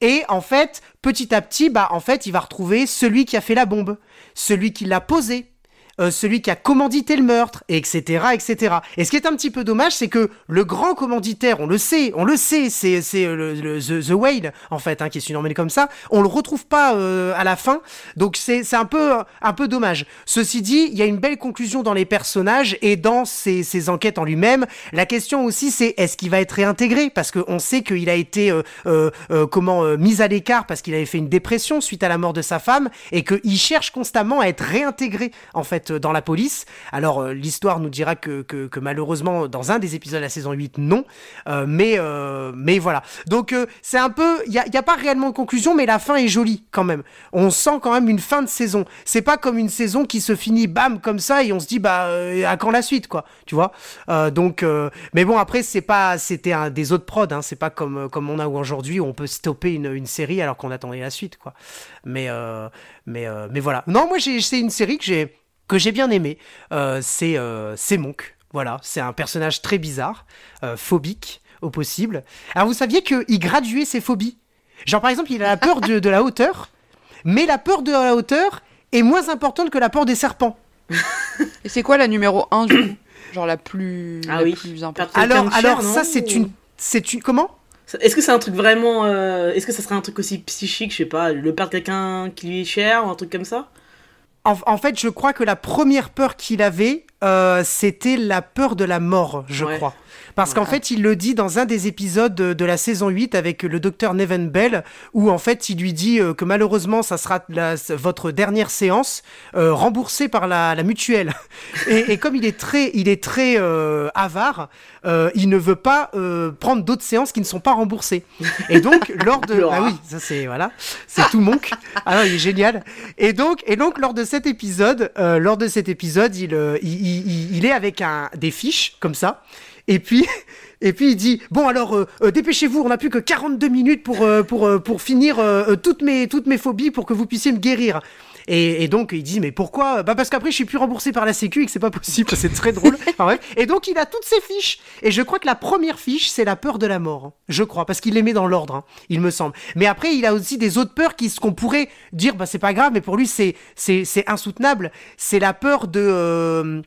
Et en fait, petit à petit, bah, en fait, il va retrouver celui qui a fait la bombe, celui qui l'a posée, euh, celui qui a commandité le meurtre, etc., etc. Et ce qui est un petit peu dommage, c'est que le grand commanditaire, on le sait, on le sait, c'est c'est le, the, Whale en fait, hein, qui est surnommé comme ça. On le retrouve pas euh, à la fin, donc c'est un peu un peu dommage. Ceci dit, il y a une belle conclusion dans les personnages et dans ces, enquêtes en lui-même. La question aussi, c'est est-ce qu'il va être réintégré? Parce qu'on sait qu'il a été euh, comment mis à l'écart parce qu'il avait fait une dépression suite à la mort de sa femme et qu'il cherche constamment à être réintégré en fait dans la police. Alors euh, l'histoire nous dira que, malheureusement dans un des épisodes de la saison 8 non, euh, mais euh, mais voilà. Donc c'est un peu, il y a, pas réellement de conclusion, mais la fin est jolie quand même. On sent quand même une fin de saison. C'est pas comme une saison qui se finit bam comme ça et on se dit bah à quand la suite quoi, tu vois. donc mais bon après c'est pas c'était des autres prods, hein, c'est pas comme comme on a aujourd'hui où on peut stopper une, une série alors qu'on attendait la suite quoi. Mais mais mais voilà. Non moi c'est une série que j'ai que j'ai bien aimé, euh, c'est euh, Monk. Voilà, c'est un personnage très bizarre, euh, phobique au possible. Alors vous saviez qu'il graduait ses phobies Genre par exemple, il a la peur de, la hauteur, mais la peur de la hauteur est moins importante que la peur des serpents. Et c'est quoi la numéro 1 du coup Genre la plus, ah la oui. plus importante Alors, alors ça c'est une... C'est une... Comment? Est-ce que c'est un truc vraiment. Euh, est-ce que ça serait un truc aussi psychique, je sais pas, le perdre quelqu'un qui lui est cher ou un truc comme ça? En, fait, je crois que la première peur qu'il avait, euh, c'était la peur de la mort, je crois. Parce qu'en fait, il le dit dans un des épisodes de, la saison 8 avec le docteur Neven Bell, où en fait, il lui dit euh, que malheureusement, ça sera votre dernière séance euh, remboursée par la, mutuelle. et, comme il est très, il est très euh, avare, il ne veut pas prendre d'autres séances qui ne sont pas remboursées. Et donc, lors de... ah oui, ça c'est... Voilà, c'est tout monk. Ah il est génial. Et donc, et donc lors de cet épisode, lors de cet épisode, il, il, il est avec un, des fiches comme ça. Et puis, et puis il dit bon alors euh, euh, dépêchez-vous, on n'a plus que 42 minutes pour euh, pour pour finir toutes mes toutes mes phobies pour que vous puissiez me guérir. Et, donc il dit mais pourquoi? Bah parce qu'après je suis plus remboursé par la Sécu et que c'est pas possible, c'est très drôle. Et donc il a toutes ses fiches. Et je crois que la première fiche c'est la peur de la mort, hein. je crois, parce qu'il les met dans l'ordre, hein, il me semble. Mais après il a aussi des autres peurs qui ce qu'on pourrait dire bah c'est pas grave, mais pour lui c'est c'est c'est insoutenable. C'est la peur de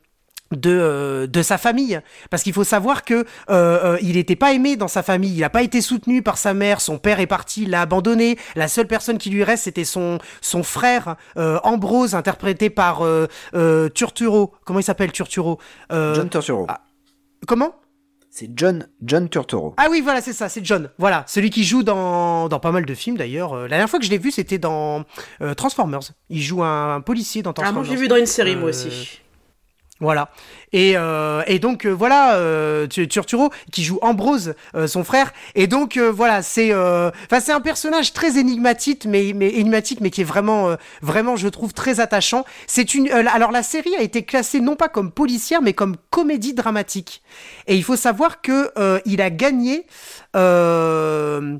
de, euh, de sa famille parce qu'il faut savoir que euh, euh, il n'était pas aimé dans sa famille il n'a pas été soutenu par sa mère son père est parti il l'a abandonné la seule personne qui lui reste c'était son son frère Ambrose interprété par Turturo comment il s'appelle Turturo John Turturro ah, Comment? C'est John, John Turturro. Ah oui, voilà, c'est ça, c'est John. Voilà, celui qui joue dans, dans pas mal de films d'ailleurs. Euh, La dernière fois que je l'ai vu, c'était dans euh, Transformers. Il joue un, policier dans Ah, Transformers. moi j'ai vu dans une série, moi aussi. Voilà. Et, euh, donc euh, voilà, euh, Tu- Turturro qui joue Ambrose, euh, son frère. Et donc voilà, c'est, enfin c'est un personnage très énigmatique, mais énigmatique, qui est vraiment, vraiment, je trouve très attachant. C'est une, alors la série a été classée non pas comme policière, mais comme comédie dramatique. Et il faut savoir que il a gagné le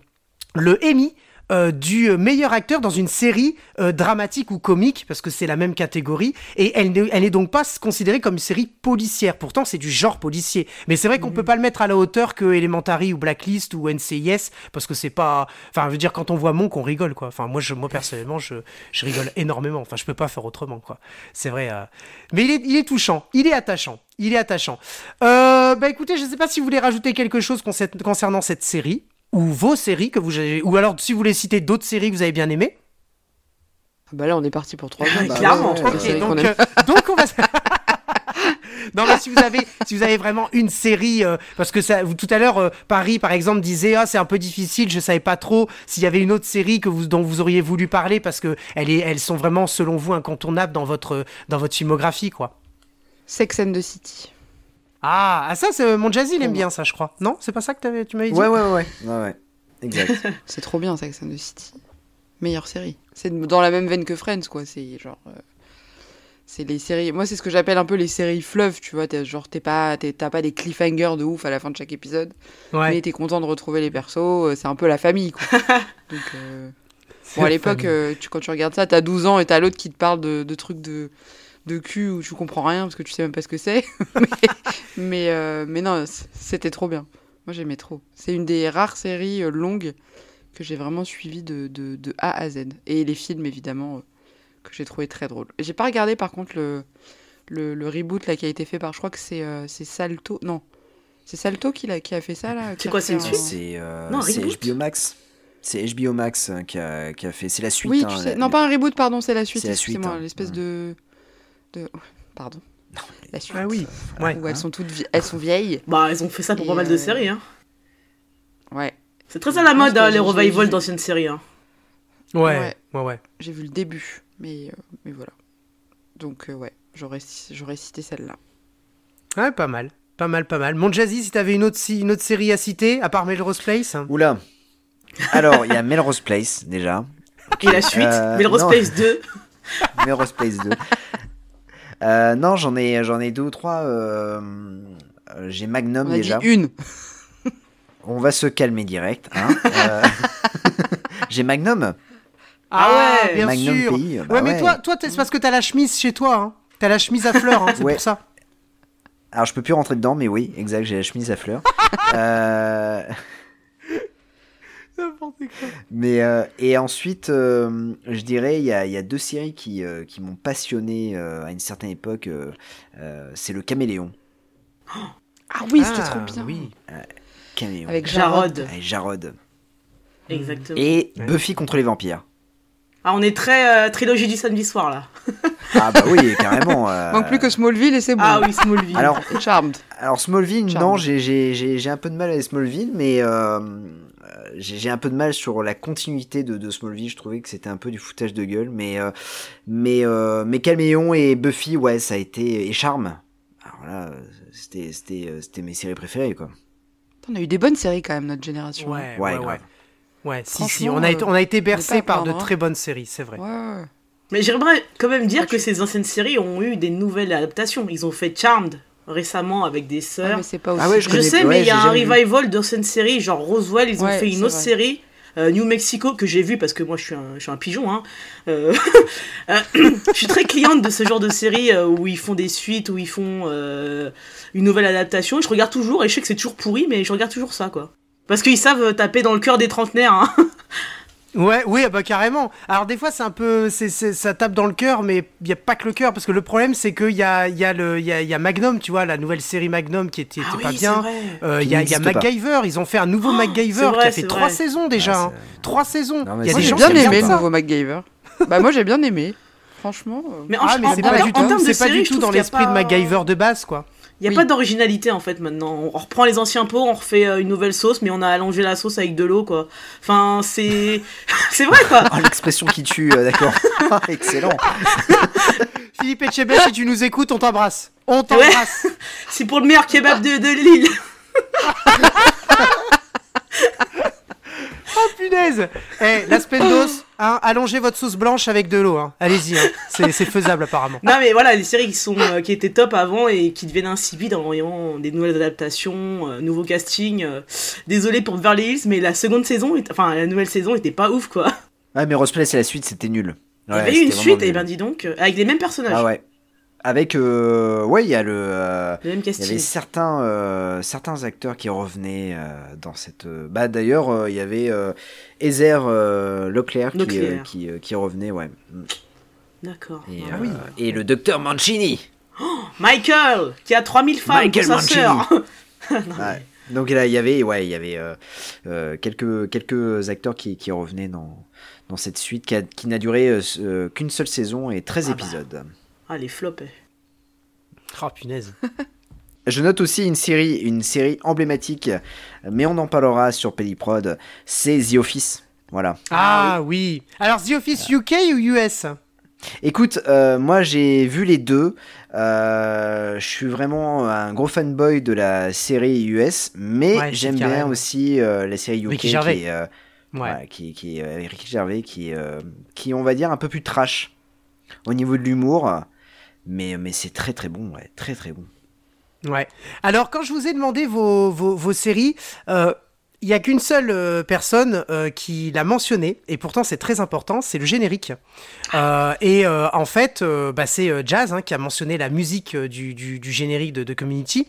Emmy. Euh, du meilleur acteur dans une série euh, dramatique ou comique, parce que c'est la même catégorie, et elle n'est elle n'est donc pas considérée comme une série policière. Pourtant, c'est du genre policier. Mais c'est vrai qu'on peut pas le mettre à la hauteur que Elementary ou Blacklist ou NCIS, parce que c'est pas. Enfin, je veux dire, quand on voit Monk, on rigole, quoi. Enfin, moi, je, moi personnellement, je, je rigole énormément. Enfin, je peux pas faire autrement, quoi. C'est vrai. euh. Mais il est, il est touchant, il est attachant. Il est attachant. Euh, bah écoutez, je sais pas si vous voulez rajouter quelque chose concer- concernant cette série ou vos séries que vous avez, ou alors si vous voulez citer d'autres séries que vous avez bien aimées. Bah là, on est parti pour trois Ah, ans. clairement. Ouais, donc, euh, donc on va. non mais si vous avez, si vous avez vraiment une série, euh, parce que ça, vous, tout à l'heure, euh, Paris par exemple disait ah c'est un peu difficile, je savais pas trop s'il y avait une autre série que vous, dont vous auriez voulu parler parce que elle est, elles sont vraiment selon vous incontournables dans votre, dans votre filmographie quoi. Sex and the City. Ah, ah ça c'est mon jazzy il aime bien ça je crois. Non c'est pas ça que t'avais- tu m'avais dit. Ouais, ouais, ouais, ouais, ouais. Exact. C'est trop bien, Sex and the City. Meilleure série. C'est dans la même veine que Friends, quoi. C'est genre. euh, C'est les séries. Moi, c'est ce que j'appelle un peu les séries fleuves, tu vois. T'es- genre, t'es pas, t'es- t'as pas des cliffhangers de ouf à la fin de chaque épisode. Ouais. Mais t'es content de retrouver les persos. euh, C'est un peu la famille, quoi. Donc. euh, Bon, à l'époque, euh, tu, quand tu regardes ça, t'as 12 ans et t'as l'autre qui te parle de, de trucs de, de cul où tu comprends rien parce que tu sais même pas ce que c'est. mais, mais, euh, mais non, c'était trop bien. Moi, j'aimais trop. C'est une des rares séries euh, longues que j'ai vraiment suivies de, de, de A à Z. Et les films, évidemment, euh, que j'ai trouvé très drôles. J'ai pas regardé, par contre, le, le, le reboot là, qui a été fait par, je crois que c'est euh, c'est Salto. Non, c'est Salto qui, l'a- qui a fait ça, là. C'est a quoi, c'est une un- suite C'est euh, Non, c'est reboot. HBO Max. C'est HBO Max euh, qui a, qui a fait. C'est la suite. Oui, hein, tu sais. la- Non, pas un reboot, pardon, c'est la suite. C'est la suite, Excusez-moi, hein. l'espèce Ouais. de. De... Pardon. La suite. Ah oui. Ouais. Où elles sont toutes vi- elles sont vieilles. Bah, ils ont fait ça pour Et pas mal de euh, séries. Hein. Ouais. C'est très à la mode, hein, les revivals j'ai- d'anciennes séries. Hein. Ouais. Ouais. Ouais ouais. J'ai vu le début, mais, euh, mais voilà. Donc, euh, ouais, j'aurais j'aurais cité celle-là. Ouais, pas mal. Pas mal, pas mal. Mon Jazzy, si t'avais une autre, si- une autre série à citer, à part Melrose Place? Oula. Alors, il y a Melrose Place déjà. Et la suite, Euh, Melrose non. Place 2. Melrose Place 2. Euh, non, j'en ai, j'en ai deux ou trois. euh, euh, J'ai Magnum On a déjà. dit une. On va se calmer direct. hein. Euh, J'ai Magnum. Ah ouais, bien Magnum sûr. Pays, bah ouais, mais ouais. toi, toi t'es- c'est parce que t'as la chemise chez toi. Hein. T'as la chemise à fleurs, hein, c'est Ouais. pour ça. Alors, je peux plus rentrer dedans, mais oui, exact, j'ai la chemise à fleurs. Euh, mais euh, et ensuite, euh, je dirais, il y a, il y a deux séries qui, euh, qui m'ont passionné euh, à une certaine époque. c'est le Caméléon. Ah oui, c'était Ah, trop bien. Oui. Caméléon. Avec Jarod. Jarod. Avec Jarod. Exactement. Et Ouais. Buffy contre les vampires. Ah, on est très euh, trilogie du samedi soir là. Ah bah oui, carrément. euh, Manque plus que Smallville et c'est bon. Ah oui, Smallville. Alors, Charmed. Alors Smallville, non, j'ai- j'ai j'ai- j'ai un peu de mal avec Smallville, mais j'ai j'ai un peu de mal sur la continuité de, de Smallville. Je trouvais que c'était un peu du foutage de gueule, mais euh, mais euh, mais Caméléon et Buffy, ouais, ça a été et Charme. Alors là, c'était c'était euh, c'était mes séries préférées quoi. On a eu des bonnes séries quand même, notre génération. Ouais, Ouais, ouais, ouais. si, si, on a été, on a été bercé par de hein. très bonnes séries, c'est vrai. Ouais. Mais j'aimerais quand même dire que tu- ces anciennes séries ont eu des nouvelles adaptations. Ils ont fait Charmed récemment avec des Ouais, sœurs. mais c'est pas aussi. Ah ouais, je sais, mais il y a un jamais vu. revival d'anciennes séries, genre Roswell, ils ont Ouais, fait une autre vrai. série. euh, New Mexico que j'ai vu parce que moi je suis un, je suis un pigeon hein. Euh, euh, je suis très cliente de ce genre de série euh, où ils font des suites où ils font euh, une nouvelle adaptation je regarde toujours et je sais que c'est toujours pourri mais je regarde toujours ça quoi parce qu'ils savent euh, taper dans le cœur des trentenaires hein. Ouais, oui, bah carrément. Alors des fois, c'est un peu, c'est, ça tape dans le cœur, mais il y a pas que le cœur, parce que le problème, c'est qu'il y a, il y a le, y a, il y a Magnum, tu vois, la nouvelle série Magnum qui était, était Ah pas oui, bien. Euh, Il y a, il y a n'existe pas. MacGyver. Ils ont fait un nouveau MacGyver c'est vrai, qui a fait vrai. trois saisons déjà. Ah, hein. Trois saisons. Non, mais Il y a des Moi j'ai gens bien qui aimé le ça. nouveau MacGyver. bah moi j'ai bien aimé. Franchement. euh, mais en, Ah, mais c'est en- pas en du termes tout, c'est pas du dans l'esprit de MacGyver de base, quoi. Il n'y a Oui. pas d'originalité en fait maintenant. On reprend les anciens pots, on refait euh, une nouvelle sauce, mais on a allongé la sauce avec de l'eau quoi. Enfin, c'est. c'est vrai quoi. Oh, l'expression qui tue, euh, d'accord. Ah, Excellent. Philippe Etchebest, si tu nous écoutes, on t'embrasse. On t'embrasse. C'est pour le meilleur kebab de, de Lille. Oh punaise Eh, la Spendos, hein, allongez votre sauce blanche avec de l'eau. Hein. Allez-y, hein. c'est faisable apparemment. Non mais voilà, les séries qui, sont, euh, qui étaient top avant et qui deviennent insipides en voyant des nouvelles adaptations, euh, nouveaux castings. euh. Désolé pour Beverly Hills, mais la seconde saison, enfin la nouvelle saison était pas ouf quoi. Ouais, mais Rosplay, c'est la suite, c'était nul. Il y avait eu une suite, et nul. ben dis donc, avec les mêmes personnages, Ah ouais. Avec, euh, ouais, il y a le. euh, le même Il y casting. avait certains, euh, certains acteurs qui revenaient euh, dans cette. Bah d'ailleurs, il y avait euh, Leclerc qui, qui, qui revenait, ouais. D'accord. Et, Ah oui. et le docteur Mancini. Michael, qui a 3000 femmes Michael pour sa Mancini. sœur. Ouais. Donc là, il y avait, ouais, il y avait quelques, quelques acteurs qui, qui revenaient dans, dans cette suite qui, n'a duré qu'une seule saison et 13 Ah bah. Ah les flops. eh. Oh punaise. Je note aussi une série, une série emblématique, mais on en parlera sur Pelliprod, c'est The Office. Voilà. Ah oui. Alors, The Office UK ou US Écoute, euh, moi j'ai vu les deux. Euh, je suis vraiment un gros fanboy de la série US, mais Ouais, j'aime bien aussi euh, la série UK Ricky Gervais. qui est, euh, Ouais. qui, qui euh, Ricky Gervais, qui, euh, qui est, on va dire un peu plus trash au niveau de l'humour, mais, mais c'est très très bon, ouais, très très bon. Ouais. Alors, quand je vous ai demandé vos, vos, séries, euh, il y a qu'une seule euh, personne euh, qui l'a mentionné, et pourtant c'est très important, c'est le générique. Euh, et euh, en fait, euh, bah, c'est euh, Jazz hein, qui a mentionné la musique euh, du, du, générique de, Community.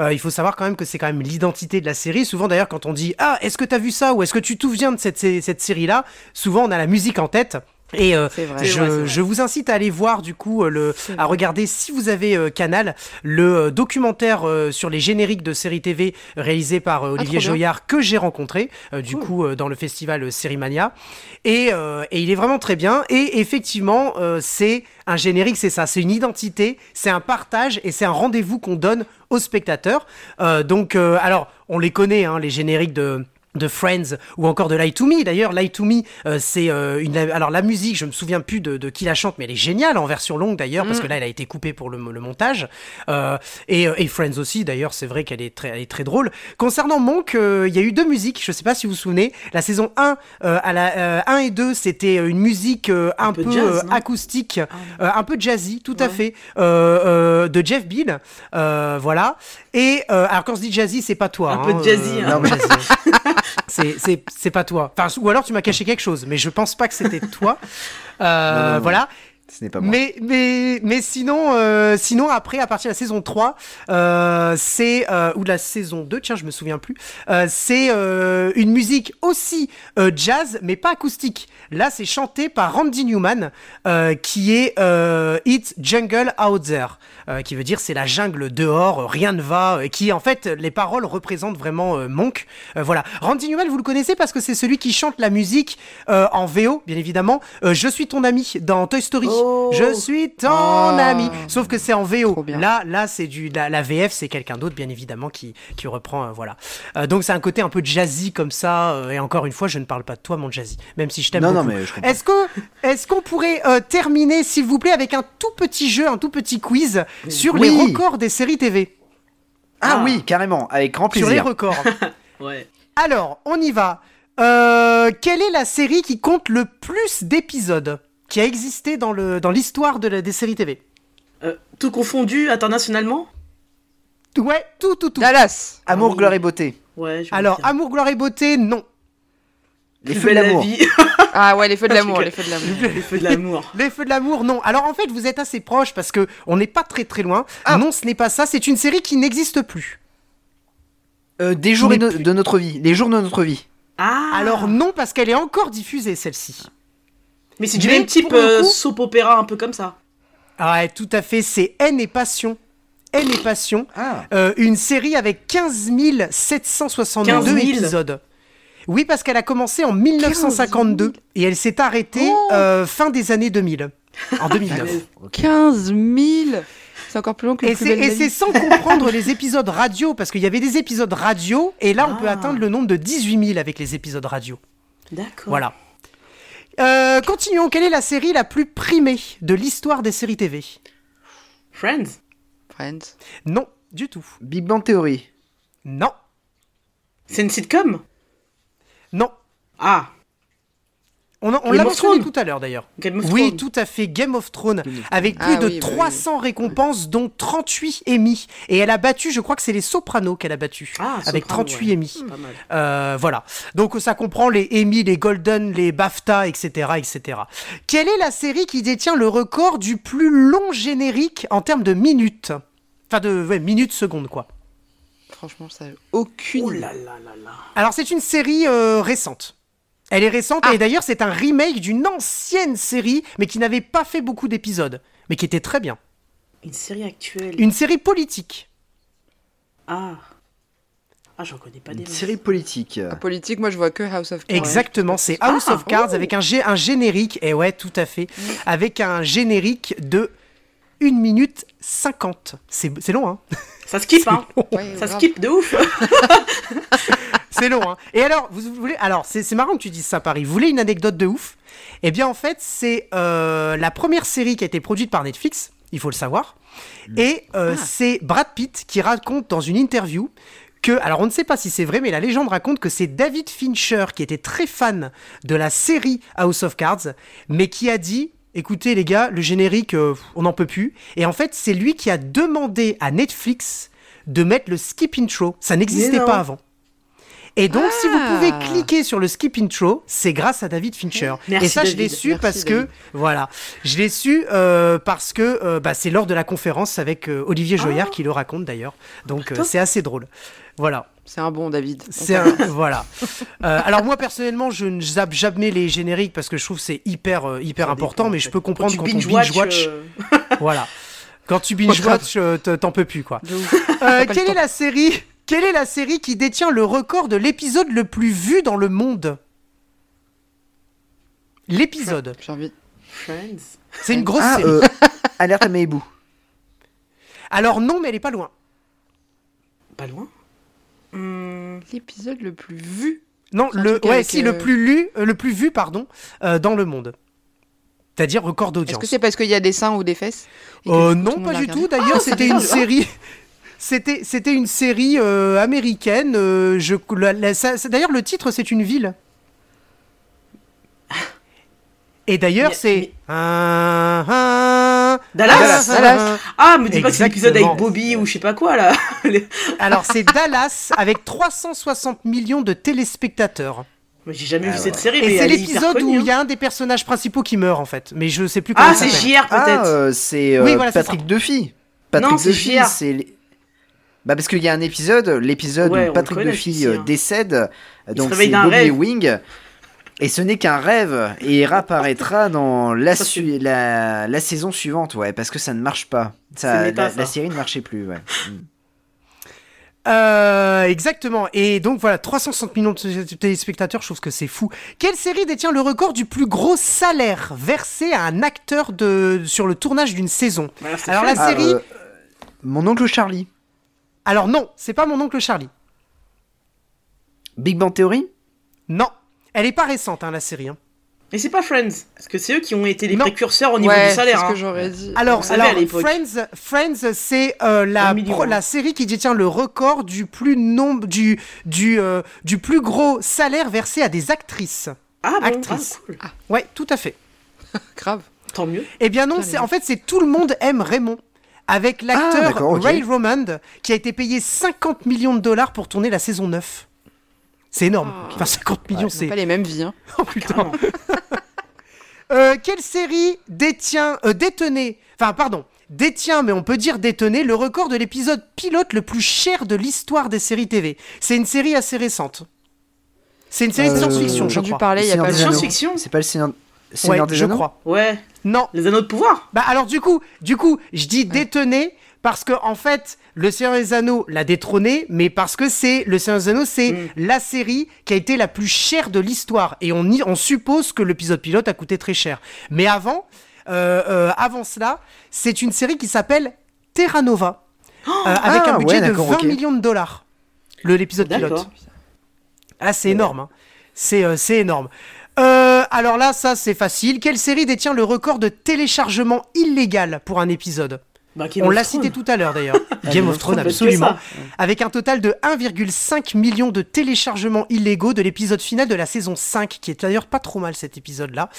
Euh, il faut savoir quand même que c'est quand même l'identité de la série. Souvent d'ailleurs, quand on dit Ah, est-ce que t'as vu ça ou est-ce que tu te souviens de cette, cette série-là? Souvent on a la musique en tête. Et euh, vrai. je, vrai, je vous incite à aller voir du coup euh, le, à regarder si vous avez euh, Canal le euh, documentaire euh, sur les génériques de séries TV réalisé par euh, Olivier Ah, bien. Joyard que j'ai rencontré euh, du Cool. coup euh, dans le festival Sérimania et, euh, et il est vraiment très bien et effectivement euh, c'est un générique c'est ça c'est une identité c'est un partage et c'est un rendez-vous qu'on donne aux spectateurs Euh, donc euh, alors on les connaît hein, les génériques de de Friends ou encore de Lie to Me. D'ailleurs, Lie to Me, euh, c'est euh, une. Alors la musique, je me souviens plus de, de qui la chante, mais elle est géniale en version longue d'ailleurs, parce que là, elle a été coupée pour le, le montage. Euh, et, et Friends aussi, d'ailleurs, c'est vrai qu'elle est très, elle est très drôle. Concernant Monk, il y a eu deux musiques. Je sais pas si vous vous souvenez. La saison 1, euh, à la 1 et 2, c'était une musique un, Un peu peu, jazz, non acoustique, Ah, un peu jazzy, tout à fait, de Jeff Beal. Voilà. Et alors quand je dis jazzy, c'est pas toi. Un peu hein, jazzy, hein. non, mais. c'est pas toi. Enfin, ou alors tu m'as caché quelque chose, mais je pense pas que c'était toi. Euh, Non, non, non. Voilà. Ce n'est pas moi. Mais, mais, mais sinon, euh, sinon, après, à partir de la saison 3, euh, c'est. euh, ou de la saison 2, tiens, je me souviens plus. c'est une musique aussi jazz, mais pas acoustique. Là, c'est chanté par Randy Newman, qui est It's Jungle Out There, euh, qui veut dire c'est la jungle dehors, rien ne va, et qui, en fait, les paroles représentent vraiment euh, Monk. Euh, voilà. Randy Newman, vous le connaissez parce que c'est celui qui chante la musique en VO, bien évidemment. Je suis ton ami dans Toy Story. Oh. Je suis ton Oh. ami. Sauf que c'est en VO. Là, là, c'est du la, la VF, c'est quelqu'un d'autre, bien évidemment, qui qui reprend. voilà. Donc c'est un côté un peu jazzy comme ça. et encore une fois, je ne parle pas de toi, mon jazzy, même si je t'aime beaucoup. non, mais je. Est-ce que est-ce qu'on pourrait terminer, s'il vous plaît, avec un tout petit jeu, un tout petit quiz sur Oui. les records des séries TV, Ah Ah. oui, carrément, avec grand sur les plaisir. records. Ouais. Alors, on y va. Euh, quelle est la série qui compte le plus d'épisodes qui a existé dans le dans l'histoire de la- des séries TV Euh, tout confondu internationalement? Ouais, tout, tout, tout. Dallas. Amour, Oui. gloire et beauté. Ouais. je Alors, dire. Amour, gloire et beauté, non. Les feux de la l'amour. vie. Ah ouais, les feux de l'amour, les feux de l'amour. Les feux de l'amour. Les feux de l'amour, non. Alors en fait, vous êtes assez proche parce que on n'est pas très très loin. Ah. Non, ce n'est pas ça. C'est une série qui n'existe plus. Euh, des jours Mais et no- plus- de notre vie. Les jours de notre vie. Ah Alors non, parce qu'elle est encore diffusée celle-ci. Mais c'est du même type euh, soap opéra un peu comme ça. Ah ouais, tout à fait. C'est Haine et Passion. Haine et Passion. Ah. Euh, une série avec 15 762 15 000. épisodes. Oui, parce qu'elle a commencé en 1952 et elle s'est arrêtée Oh. euh, fin des années 2000. En 2009. 15 000 Ça c'est encore plus long que le Et plus c'est sans comprendre les épisodes radio, parce qu'il y avait des épisodes radio, et là on peut Ah. atteindre le nombre de 18 000 avec les épisodes radio. D'accord. Voilà. Euh, continuons. Quelle est la série la plus primée de l'histoire des séries TV Friends. Friends. Non, du tout. Big Bang Theory. Non, C'est une sitcom? Non. Ah, On, l'a of mentionné Thrones. tout à l'heure d'ailleurs. Game of Oui, Thrones. tout à fait. Game of Thrones, avec plus Ah de oui, bah oui, 300 récompenses, dont 38 Emmy. Et elle a battu, je crois que c'est les Sopranos qu'elle a battu, Ah, avec Soprano, 38 ouais. Emmy. Pas mal. Euh, voilà. Donc ça comprend les Emmy, les Golden, les BAFTA, etc., etc. Quelle est la série qui détient le record du plus long générique en termes de minutes? Enfin de ouais, minutes secondes quoi. Franchement, ça aucune. Oh idée. là là là là. Alors c'est une série euh, récente. Elle est récente Ah. et d'ailleurs c'est un remake d'une ancienne série mais qui n'avait pas fait beaucoup d'épisodes mais qui était très bien. Une série actuelle. Une série politique. Ah. Ah, j'en connais pas des Une série politique. En politique, moi, je vois que House of Cards. Exactement, c'est House Ah, of Cards oh. avec un, un générique, et ouais, tout à fait, avec un générique de 1 minute 50. C'est c'est long, hein Ça skip, hein. Ouais, Ça grave. skip de ouf. C'est long, hein Et alors, vous voulez... Alors, c'est c'est marrant que tu dises ça, Paris. Vous voulez une anecdote de ouf? Eh bien, en fait, c'est euh, la première série qui a été produite par Netflix, il faut le savoir. Et euh, Ah. c'est Brad Pitt qui raconte dans une interview que, alors on ne sait pas si c'est vrai, mais la légende raconte que c'est David Fincher qui était très fan de la série House of Cards, mais qui a dit, écoutez les gars, le générique, euh, on n'en peut plus. Et en fait, c'est lui qui a demandé à Netflix de mettre le skip intro. Ça n'existait pas avant. Et donc, si vous Ah. pouvez cliquer sur le skip intro, c'est grâce à David Fincher. Merci, et ça, je l'ai su Merci, parce que, voilà, je l'ai su euh, parce que euh, bah, c'est lors de la conférence avec euh, Olivier Joyard Ah. qui le raconte d'ailleurs. Donc, c'est assez drôle. Voilà. C'est un bon David. C'est un- voilà. Euh, alors moi personnellement, je ne zappe jamais les génériques parce que je trouve que c'est hyper euh, hyper important, dépend, mais je peux comprendre tu quand, on binge-watch, binge watch, euh, voilà. Quand tu binge watch, euh, t'en peux plus quoi. Euh, quelle est la série Quelle est la série qui détient le record de l'épisode le plus vu dans le monde? L'épisode. J'ai envie. Friends. C'est une grosse Ah, série. euh, Alerte à Malibu. Alors non, mais elle est pas loin. Pas loin? Hum, L'épisode le plus vu. Non, le ouais, si euh, le plus lu, euh, le plus vu pardon, euh, dans le monde. C'est-à-dire record Est-ce d'audience. que c'est parce qu'il y a des seins ou des fesses Euh, non, pas du regardé tout. D'ailleurs, c'était une série. C'était, c'était une série euh, américaine. euh, je, d'ailleurs, le titre, c'est une ville. Et d'ailleurs, c'est. mais- Ah, ah, Dallas. ah, Dallas. Ah, mais dis pas que c'est l'épisode avec. Bobby ou je sais pas quoi là. Alors, c'est Dallas avec 360 millions de téléspectateurs. Mais J'ai jamais Ah vu ouais. cette série. Et mais c'est l'épisode où il y hein. a un des personnages principaux qui meurt, en fait. Mais je sais plus comment Ah, c'est. JR Ah, peut-être. euh, c'est euh, Oui, voilà, c'est Patrick. Duffy. Patrick Non, c'est Duffy, c'est. Bah parce qu'il y a un épisode, l'épisode Ouais, où Patrick Duffy euh, hein. décède, euh, donc c'est Bobby. Wing, et ce n'est qu'un rêve, et il réapparaîtra dans la, Ça, su- c'est- la, la saison suivante, ouais, parce que ça ne marche pas. Ça, méta, la, ça. la série ne marchait plus, ouais. Mm. Euh, exactement. Et donc voilà, 360 millions de téléspectateurs, je trouve que c'est fou. Quelle série détient le record du plus gros salaire versé à un acteur de, sur le tournage d'une saison? Voilà, c'est Alors la Ah, série euh, mon oncle Charlie. Alors non, c'est pas mon oncle Charlie. Big Bang Theory? Non, elle est pas récente, hein, la série. hein. Mais c'est pas Friends. Parce que c'est eux qui ont été les Non. précurseurs au niveau Ouais, du c'est salaire. ce hein. que j'aurais dit. Alors. Friends, Friends, c'est euh, la, pro- hein. la série qui détient le record du plus nombre du du euh, du plus gros salaire versé à des actrices. Ah bon, Actrice. ah, cool. Ouais, tout à fait. Grave. Tant mieux. Eh bien non, c'est en fait c'est tout le monde aime Raymond avec Ah, l'acteur ok. Ray Romand qui a été payé 50 millions de dollars pour tourner la saison 9. C'est énorme. Ah. Enfin 50 millions c'est pas les mêmes vies. Hein. Oh putain. Euh, quelle série détient euh, détenait enfin pardon, détient mais on peut dire détenait le record de l'épisode pilote le plus cher de l'histoire des séries TV. C'est une série assez récente. C'est une série de Euh, science-fiction, J'ai je entendu crois. parler il y a pas. Anneaux. Science-fiction C'est pas le Seigneur, Ouais, je Anneaux crois. Ouais. Non, Les anneaux de pouvoir. Bah alors du coup, du coup, je dis détenait parce que en fait, le Seigneur des Anneaux l'a détrôné, mais parce que c'est le Seigneur des Anneaux, c'est Mm. la série qui a été la plus chère de l'histoire et on y, on suppose que l'épisode pilote a coûté très cher. Mais avant, euh, euh, avant cela, c'est une série qui s'appelle Terra Nova, euh, avec Ah, un budget ouais, de d'accord, 20 ok. millions de dollars. Le l'épisode pilote. Ah, c'est énorme. hein. C'est c'est énorme. Euh, alors là, ça c'est facile. Quelle série détient le record de téléchargement illégal pour un épisode? Bah, On l'a cité tout à l'heure d'ailleurs. Game of Thrones, absolument. Avec un total de 1,5 million de téléchargements illégaux de l'épisode final de la saison 5, qui est d'ailleurs pas trop mal cet épisode-là,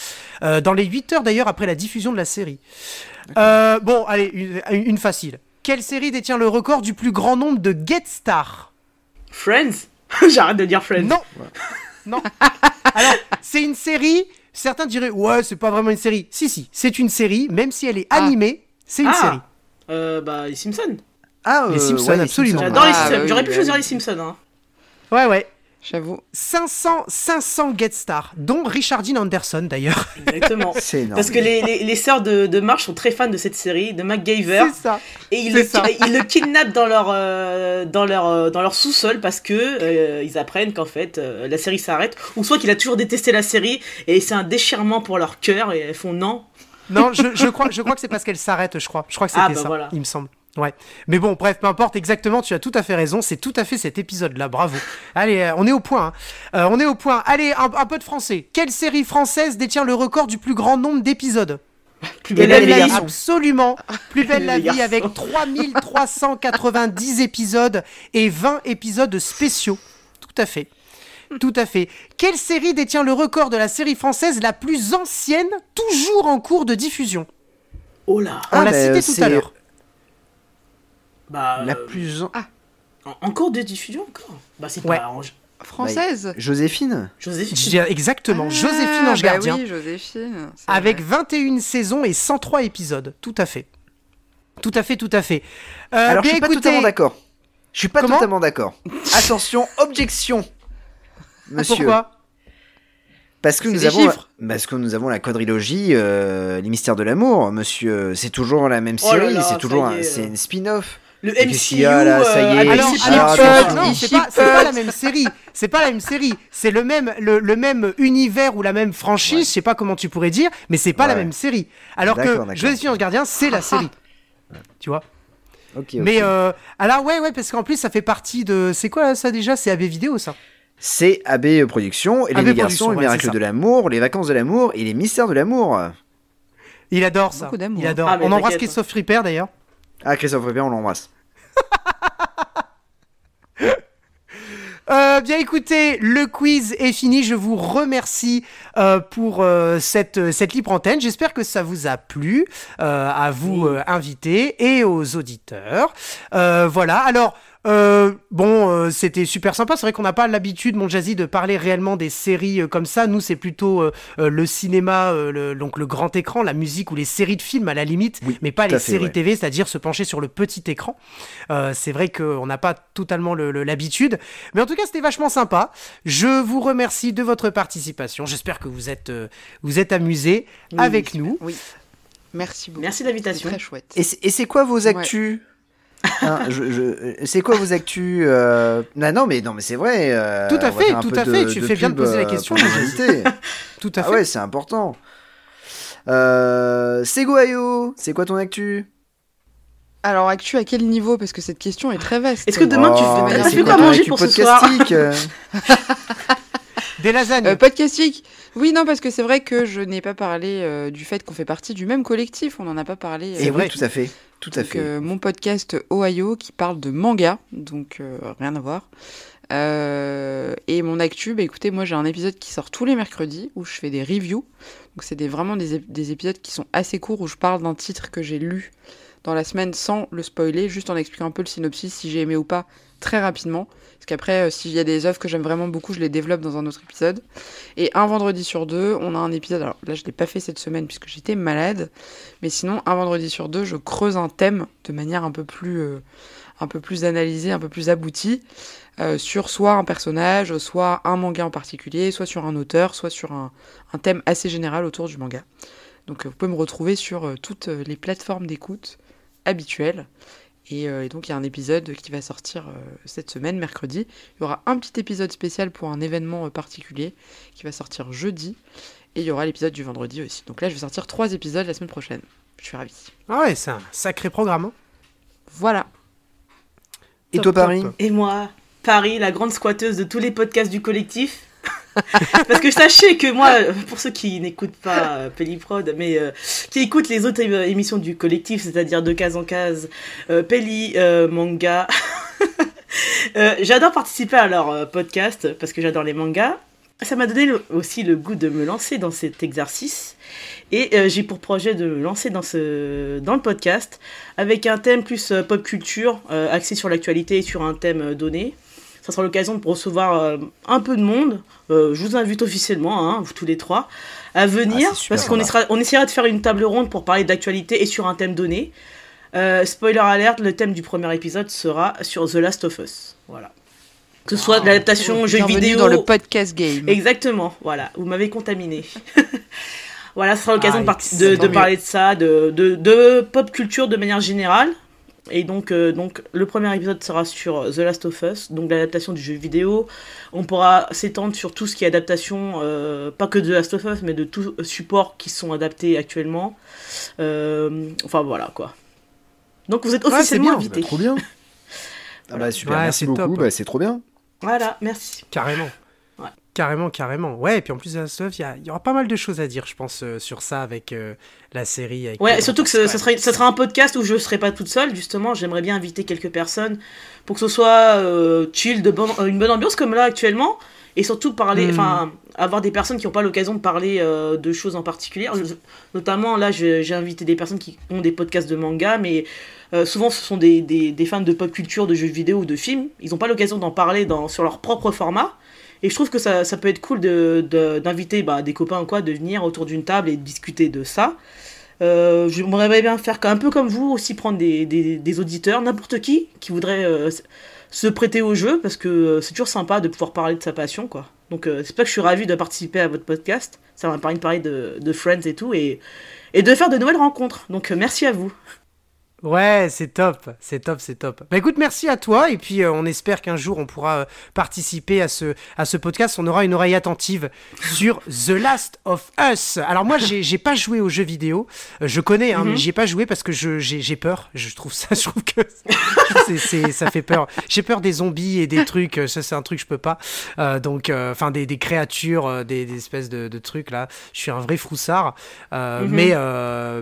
euh, dans les 8 heures d'ailleurs après la diffusion de la série. Euh, bon, allez, une, une facile. Quelle série détient le record du plus grand nombre de get stars Friends? J'arrête de dire Friends. Non Non Alors, c'est une série, certains diraient, ouais, c'est pas vraiment une série. Si, si, c'est une série, même si elle est Ah. animée, c'est une Ah. série. Euh, bah, les Simpsons. Ah, Les Simpsons, absolument. J'adore les Ah, Simpsons. bah oui, J'aurais pu bah choisir oui. les Simpsons. Hein. Ouais, ouais. J'avoue. 500, 500 get stars, dont Richardine Anderson d'ailleurs. Exactement. C'est énorme. Parce que les, les, les sœurs de, de Marge sont très fans de cette série, de MacGyver. C'est ça. Et ils le, ça. ils le kidnappent dans leur, euh, dans leur, euh, dans leur sous-sol parce que euh, ils apprennent qu'en fait euh, la série s'arrête. Ou soit qu'il a toujours détesté la série et c'est un déchirement pour leur cœur et elles font non. Non, je, je crois, je crois que c'est parce qu'elle s'arrête, je crois. Je crois que c'était Ah, bah ça, voilà. il me semble. Ouais. Mais bon, bref, peu importe exactement, tu as tout à fait raison, c'est tout à fait cet épisode-là, bravo. Allez, euh, on est au point. hein. Euh, on est au point. Allez, un, un peu de français. Quelle série française détient le record du plus grand nombre d'épisodes? Plus belle la vie, absolument plus belle la vie avec 3390 épisodes et 20 épisodes spéciaux. Tout à fait. Tout à fait. Quelle série détient le record de la série française la plus ancienne, toujours en cours de diffusion? Oh là. On Ah, l'a bah, cité c'est tout à l'heure. Bah, La euh, plus. an- en, en cours de diffusion encore? Bah c'est Ouais. pas Ange- Française? Joséphine Joséphine. Dirais Exactement. Joséphine Ah, Ange bah Gardien. oui, Joséphine. Avec vrai. 21 saisons et 103 épisodes. Tout à fait. Tout à fait, tout à fait. Euh, Alors, je suis pas totalement d'accord. Je suis pas Comment? totalement d'accord. Attention, objection, monsieur. Pourquoi? Parce que C'est nous avons, chiffres. parce que nous avons la quadrilogie, euh, les mystères de l'amour, monsieur. C'est toujours la même Oh série, c'est toujours, un- est, c'est euh. une spin-off. Le MCU. qu'il y a, là Ça y est, euh, Alors, Alexis alors, euh, non, c'est pas, la même série. C'est pas la même série. C'est le même, le, le même univers ou la même franchise. Ouais. Je sais pas comment tu pourrais dire, mais c'est pas la même série. Alors que d'accord. Joséphine Ange Gardien, c'est la série. Tu vois? Ok, ok. Mais euh, alors ouais, ouais, parce qu'en plus ça fait partie de. C'est quoi ça déjà? C'est AB Vidéo ça? C'est AB Productions, et les AB ouais, de l'amour, les vacances de l'amour et les mystères de l'amour. Il adore ça. Beaucoup d'amour. Il adore. Ah, On embrasse. Christophe Ripper d'ailleurs. Ah, Christophe Ripper, on l'embrasse. Euh, bien écoutez, le quiz est fini. Je vous remercie euh, pour euh, cette, cette libre antenne. J'espère que ça vous a plu, euh, à vous euh, invités et aux auditeurs. Euh, voilà. Alors. Euh, bon, euh, c'était super sympa. C'est vrai qu'on n'a pas l'habitude, mon Jazzy, de parler réellement des séries euh, comme ça. Nous, c'est plutôt le cinéma, euh, le, donc le grand écran, la musique ou les séries de films à la limite, Oui, mais pas les fait, séries ouais. TV, c'est-à-dire se pencher sur le petit écran. Euh, c'est vrai qu'on n'a pas totalement le- le- l'habitude. Mais en tout cas, c'était vachement sympa. Je vous remercie de votre participation. J'espère que vous êtes, euh, vous êtes amusés Oui, avec oui, nous. Oui. Merci beaucoup. Merci de l'invitation. très chouette. Et c'est et c'est quoi vos actus? Hein, je- je- C'est quoi vos actus euh, Non, non, mais non, mais c'est vrai. euh, Tout à fait, tout à fait, de- tu de fais bien de poser la euh, question. Tout à Ah fait. ouais, c'est important. Euh, Sego.io, c'est quoi ton actu? Alors, actu à quel niveau? Parce que cette question est très vaste. Est-ce que demain tu Oh, fais fait quoi manger pour ce soir? Des lasagnes. Euh, podcastique Oui, non, parce que c'est vrai que je n'ai pas parlé euh, du fait qu'on fait partie du même collectif. On n'en a pas parlé. euh, Et vrai. oui, tout à fait. Tout à fait. euh, mon podcast Ohio qui parle de manga, donc euh, rien à voir. Euh, et mon actu, bah, écoutez, moi j'ai un épisode qui sort tous les mercredis où je fais des reviews. Donc c'est des, vraiment des, ép- des épisodes qui sont assez courts où je parle d'un titre que j'ai lu dans la semaine sans le spoiler, juste en expliquant un peu le synopsis, si j'ai aimé ou pas, très rapidement. Parce qu'après, euh, s'il y a des œuvres que j'aime vraiment beaucoup, je les développe dans un autre épisode. Et un vendredi sur deux, on a un épisode. Alors là, je l'ai pas fait cette semaine puisque j'étais malade. Mais sinon, un vendredi sur deux, je creuse un thème de manière un peu plus, euh, un peu plus analysée, un peu plus aboutie, euh, sur soit un personnage, soit un manga en particulier, soit sur un auteur, soit sur un, un thème assez général autour du manga. Donc vous pouvez me retrouver sur toutes les plateformes d'écoute habituelles. Et, euh, et donc il y a un épisode qui va sortir euh, cette semaine, mercredi. Il y aura un petit épisode spécial pour un événement euh, particulier qui va sortir jeudi. Et il y aura l'épisode du vendredi aussi. Donc là, je vais sortir trois épisodes la semaine prochaine. Je suis ravie. Ah ouais, c'est un sacré programme. hein. Voilà. Et Top, toi, top. Paris Et moi, Paris, la grande squatteuse de tous les podcasts du collectif. Parce que sachez que moi, pour ceux qui n'écoutent pas euh, Pelliprod, mais euh, qui écoutent les autres émissions du collectif, c'est-à-dire de case en case, euh, euh, manga, j'adore participer à leur podcast parce que j'adore les mangas. Ça m'a donné aussi le goût de me lancer dans cet exercice. Et j'ai pour projet de me lancer dans, ce, dans le podcast avec un thème plus pop culture, axé sur l'actualité et sur un thème donné. Ça sera l'occasion de recevoir euh, un peu de monde. Euh, je vous invite officiellement, hein, vous tous les trois, à venir. Ah, parce qu'on essaiera, on essaiera de faire une table ronde pour parler d'actualité et sur un thème donné. Euh, spoiler alert, le thème du premier épisode sera sur The Last of Us. Voilà. Que ce soit de l'adaptation jeu vidéo. dans le podcast game. Exactement, voilà, vous m'avez contaminé. voilà, ce sera l'occasion Ah, de, parler de ça, de, de, de pop culture de manière générale. Et donc, euh, donc, le premier épisode sera sur The Last of Us, donc l'adaptation du jeu vidéo. On pourra s'étendre sur tout ce qui est adaptation, euh, pas que de The Last of Us, mais de tout support qui sont adaptés actuellement. Euh, enfin, voilà quoi. Donc, vous êtes Ouais, c'est officiellement bien. invités. Trop bien. Ah bah super, Ouais, merci beaucoup, bah, c'est trop bien. Voilà, merci. Carrément. Carrément, carrément. Ouais, et puis en plus il y, aura pas mal de choses à dire, je pense, euh, sur ça avec euh, la série. Avec Ouais, euh, surtout que ce, sera, un podcast où je ne serai pas toute seule, justement. J'aimerais bien inviter quelques personnes pour que ce soit euh, chill, de une bonne ambiance comme là actuellement. Et surtout parler, Hmm. enfin, avoir des personnes qui n'ont pas l'occasion de parler de choses en particulier. Notamment, là, j'ai invité des personnes qui ont des podcasts de manga, mais souvent ce sont des, des, des fans de pop culture, de jeux vidéo ou de films. Ils n'ont pas l'occasion d'en parler dans, sur leur propre format. Et je trouve que ça, ça peut être cool de- de- d'inviter bah, des copains ou quoi, de venir autour d'une table et de discuter de ça. Euh, J'aimerais bien faire un peu comme vous, aussi prendre des, des, auditeurs, n'importe qui, qui voudrait euh, se prêter au jeu, parce que euh, c'est toujours sympa de pouvoir parler de sa passion, quoi. Donc euh, c'est pas que je suis ravie de participer à votre podcast, ça m'a permis de parler de, de Friends et tout, et, et de faire de nouvelles rencontres. Donc merci à vous. Ouais, c'est top, c'est top, c'est top. Bah écoute, merci à toi, et puis euh, on espère qu'un jour on pourra euh, participer à ce, à ce podcast. On aura une oreille attentive sur The Last of Us. Alors moi, j'ai j'ai pas joué aux jeux vidéo, Euh, je connais, hein, Mhm. mais j'y ai pas joué parce que j'ai j'ai peur. Je trouve ça, je trouve que ça fait peur. J'ai peur des zombies et des trucs, ça c'est un truc que je peux pas. Donc, enfin, des, des créatures, des, des espèces de, de trucs là. Je suis un vrai froussard. Mhm. Mais,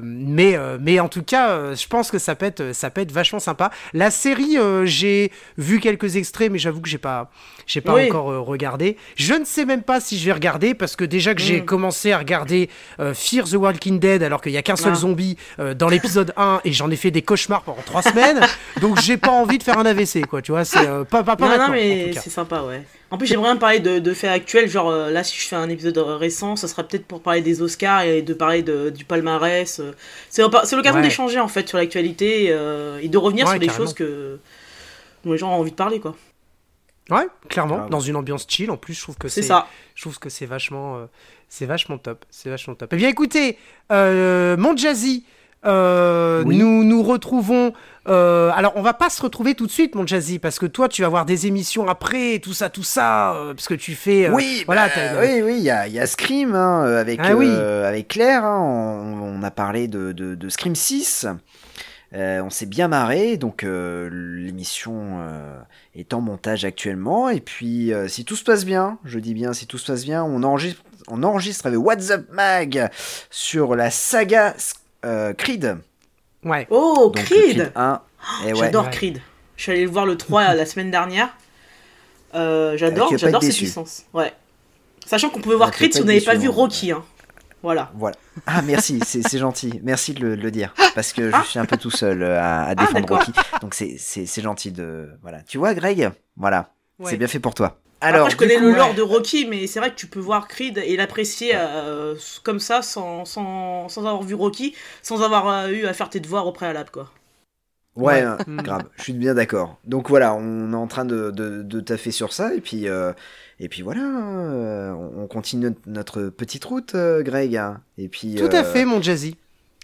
mais, mais en tout cas, je pense que ça peut être, ça peut être vachement sympa. La série, euh, j'ai vu quelques extraits, mais j'avoue que j'ai pas, j'ai pas Oui. encore euh, regardé. Je ne sais même pas si je vais regarder parce que déjà que j'ai Mm. commencé à regarder euh, Fear the Walking Dead alors qu'il y a qu'un seul Ah. zombie dans l'épisode 1 et j'en ai fait des cauchemars pendant trois semaines, donc j'ai pas envie de faire un AVC, quoi. Tu vois, c'est pas, pas, pas non, maintenant, non, mais c'est sympa, ouais. En plus, j'aimerais bien parler de, de faits actuels, genre euh, là, si je fais un épisode récent, ça sera peut-être pour parler des Oscars et de parler de, du palmarès. euh. C'est c'est l'occasion Ouais. d'échanger en fait sur l'actualité euh, et de revenir Ouais, sur des carrément. choses que dont les gens ont envie de parler, quoi. Ouais, clairement, Grave. dans une ambiance chill. En plus, je trouve que C'est c'est ça. Je trouve que c'est vachement, euh, c'est vachement top. C'est vachement top. Eh bien, écoutez, euh, mon Jazzy, euh, Oui. nous nous retrouvons. euh, alors, on va pas se retrouver tout de suite, mon Jazzy, parce que toi, tu vas avoir des émissions après, tout ça, tout ça, euh, parce que tu fais. euh, oui, voilà. bah, oui, oui, il y a, y a Scream hein, avec, Ah oui. avec Claire. hein, on, on a parlé de, de, de Scream 6. Euh, on s'est bien marré, donc euh, l'émission euh, est en montage actuellement. Et puis, si tout se passe bien, je dis bien si tout se passe bien, on enregistre, on enregistre avec WhatsApp Mag sur la saga euh, Creed. Ouais. Oh, Donc, Creed 1. Et ouais. J'adore. Creed. Je suis allé le voir le 3 la semaine dernière. Euh, j'adore, pas j'adore cette licence. Ouais. Sachant qu'on pouvait voir Ah, Creed pas si n'avez déçu, pas vu hein. Rocky. Hein. Voilà. Voilà. Ah merci, c'est gentil. Merci de le, de le dire. Parce que je Ah. suis un peu tout seul euh, à, à défendre. Rocky. Donc c'est- c'est c'est gentil de... Voilà. Tu vois Greg? Voilà. Ouais. C'est bien fait pour toi. Alors, Après, je connais le lore ouais. de Rocky, mais c'est vrai que tu peux voir Creed et l'apprécier euh, comme ça, sans, sans, sans avoir vu Rocky, sans avoir euh, eu à faire tes devoirs au préalable, quoi. ouais, Ouais. euh, Mm. grave. Je suis bien d'accord. Donc voilà, on est en train de, de, de taffer sur ça. Et puis, euh, et puis voilà, euh, on on continue notre, petite route, euh, Greg. hein. Et puis, Tout à fait, mon Jazzy.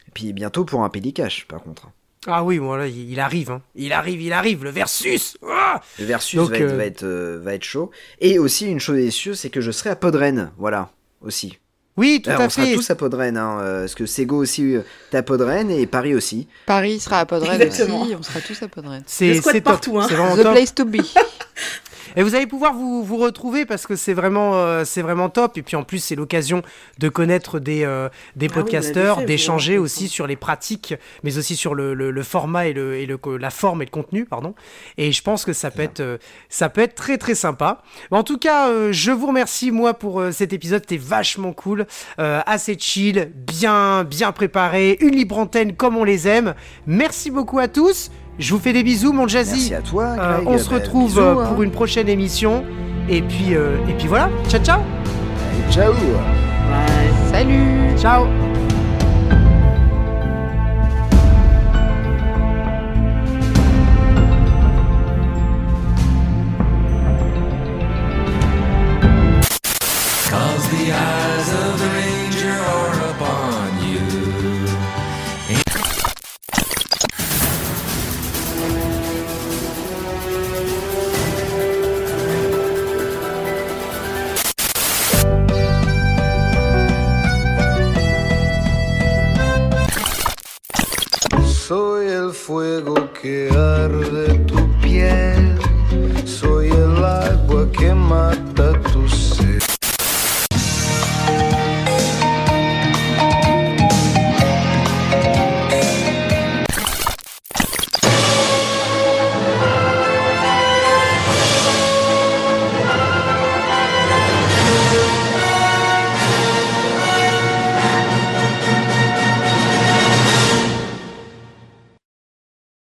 Et puis bientôt pour un pédicache, par contre. Ah oui, voilà, il, il arrive, hein. Il arrive, il arrive, le versus. Ah Le versus Donc, va, être, euh, va, être, euh, va être chaud. Et aussi, une chose est sûre, c'est que je serai à Podren. Voilà, aussi. Oui, tout Alors, à on sera fait. tous à Podren, hein, euh, parce que Sego aussi euh, est à Podren et Paris aussi. Paris sera à Podren Exactement. aussi, on sera tous à Podren. C'est partout, hein. C'est vraiment The top. place to be. Et vous allez pouvoir vous, vous retrouver parce que c'est vraiment, euh, c'est vraiment top. Et puis en plus, c'est l'occasion de connaître des, euh, des Ah podcasteurs, d'échanger aussi sur les pratiques, mais aussi sur le, le- le format et, le, et le, la forme et le contenu, pardon. Et je pense que ça peut être, euh, ça peut être très très sympa. Mais en tout cas, euh, je vous remercie moi pour euh, cet épisode. C'était vachement cool, euh, assez chill, bien, bien préparé, une libre antenne comme on les aime. Merci beaucoup à tous. Je vous fais des bisous, mon Jazzy. Merci à toi, Euh, Greg. on se Bah, retrouve bisous, euh, hein. pour une prochaine émission. Et puis, euh, et puis voilà. Ciao, ciao. Allez, Ciao Bye. Salut Ciao. Cause the eyes of Soy el fuego que arde tu piel, soy el agua que mata tus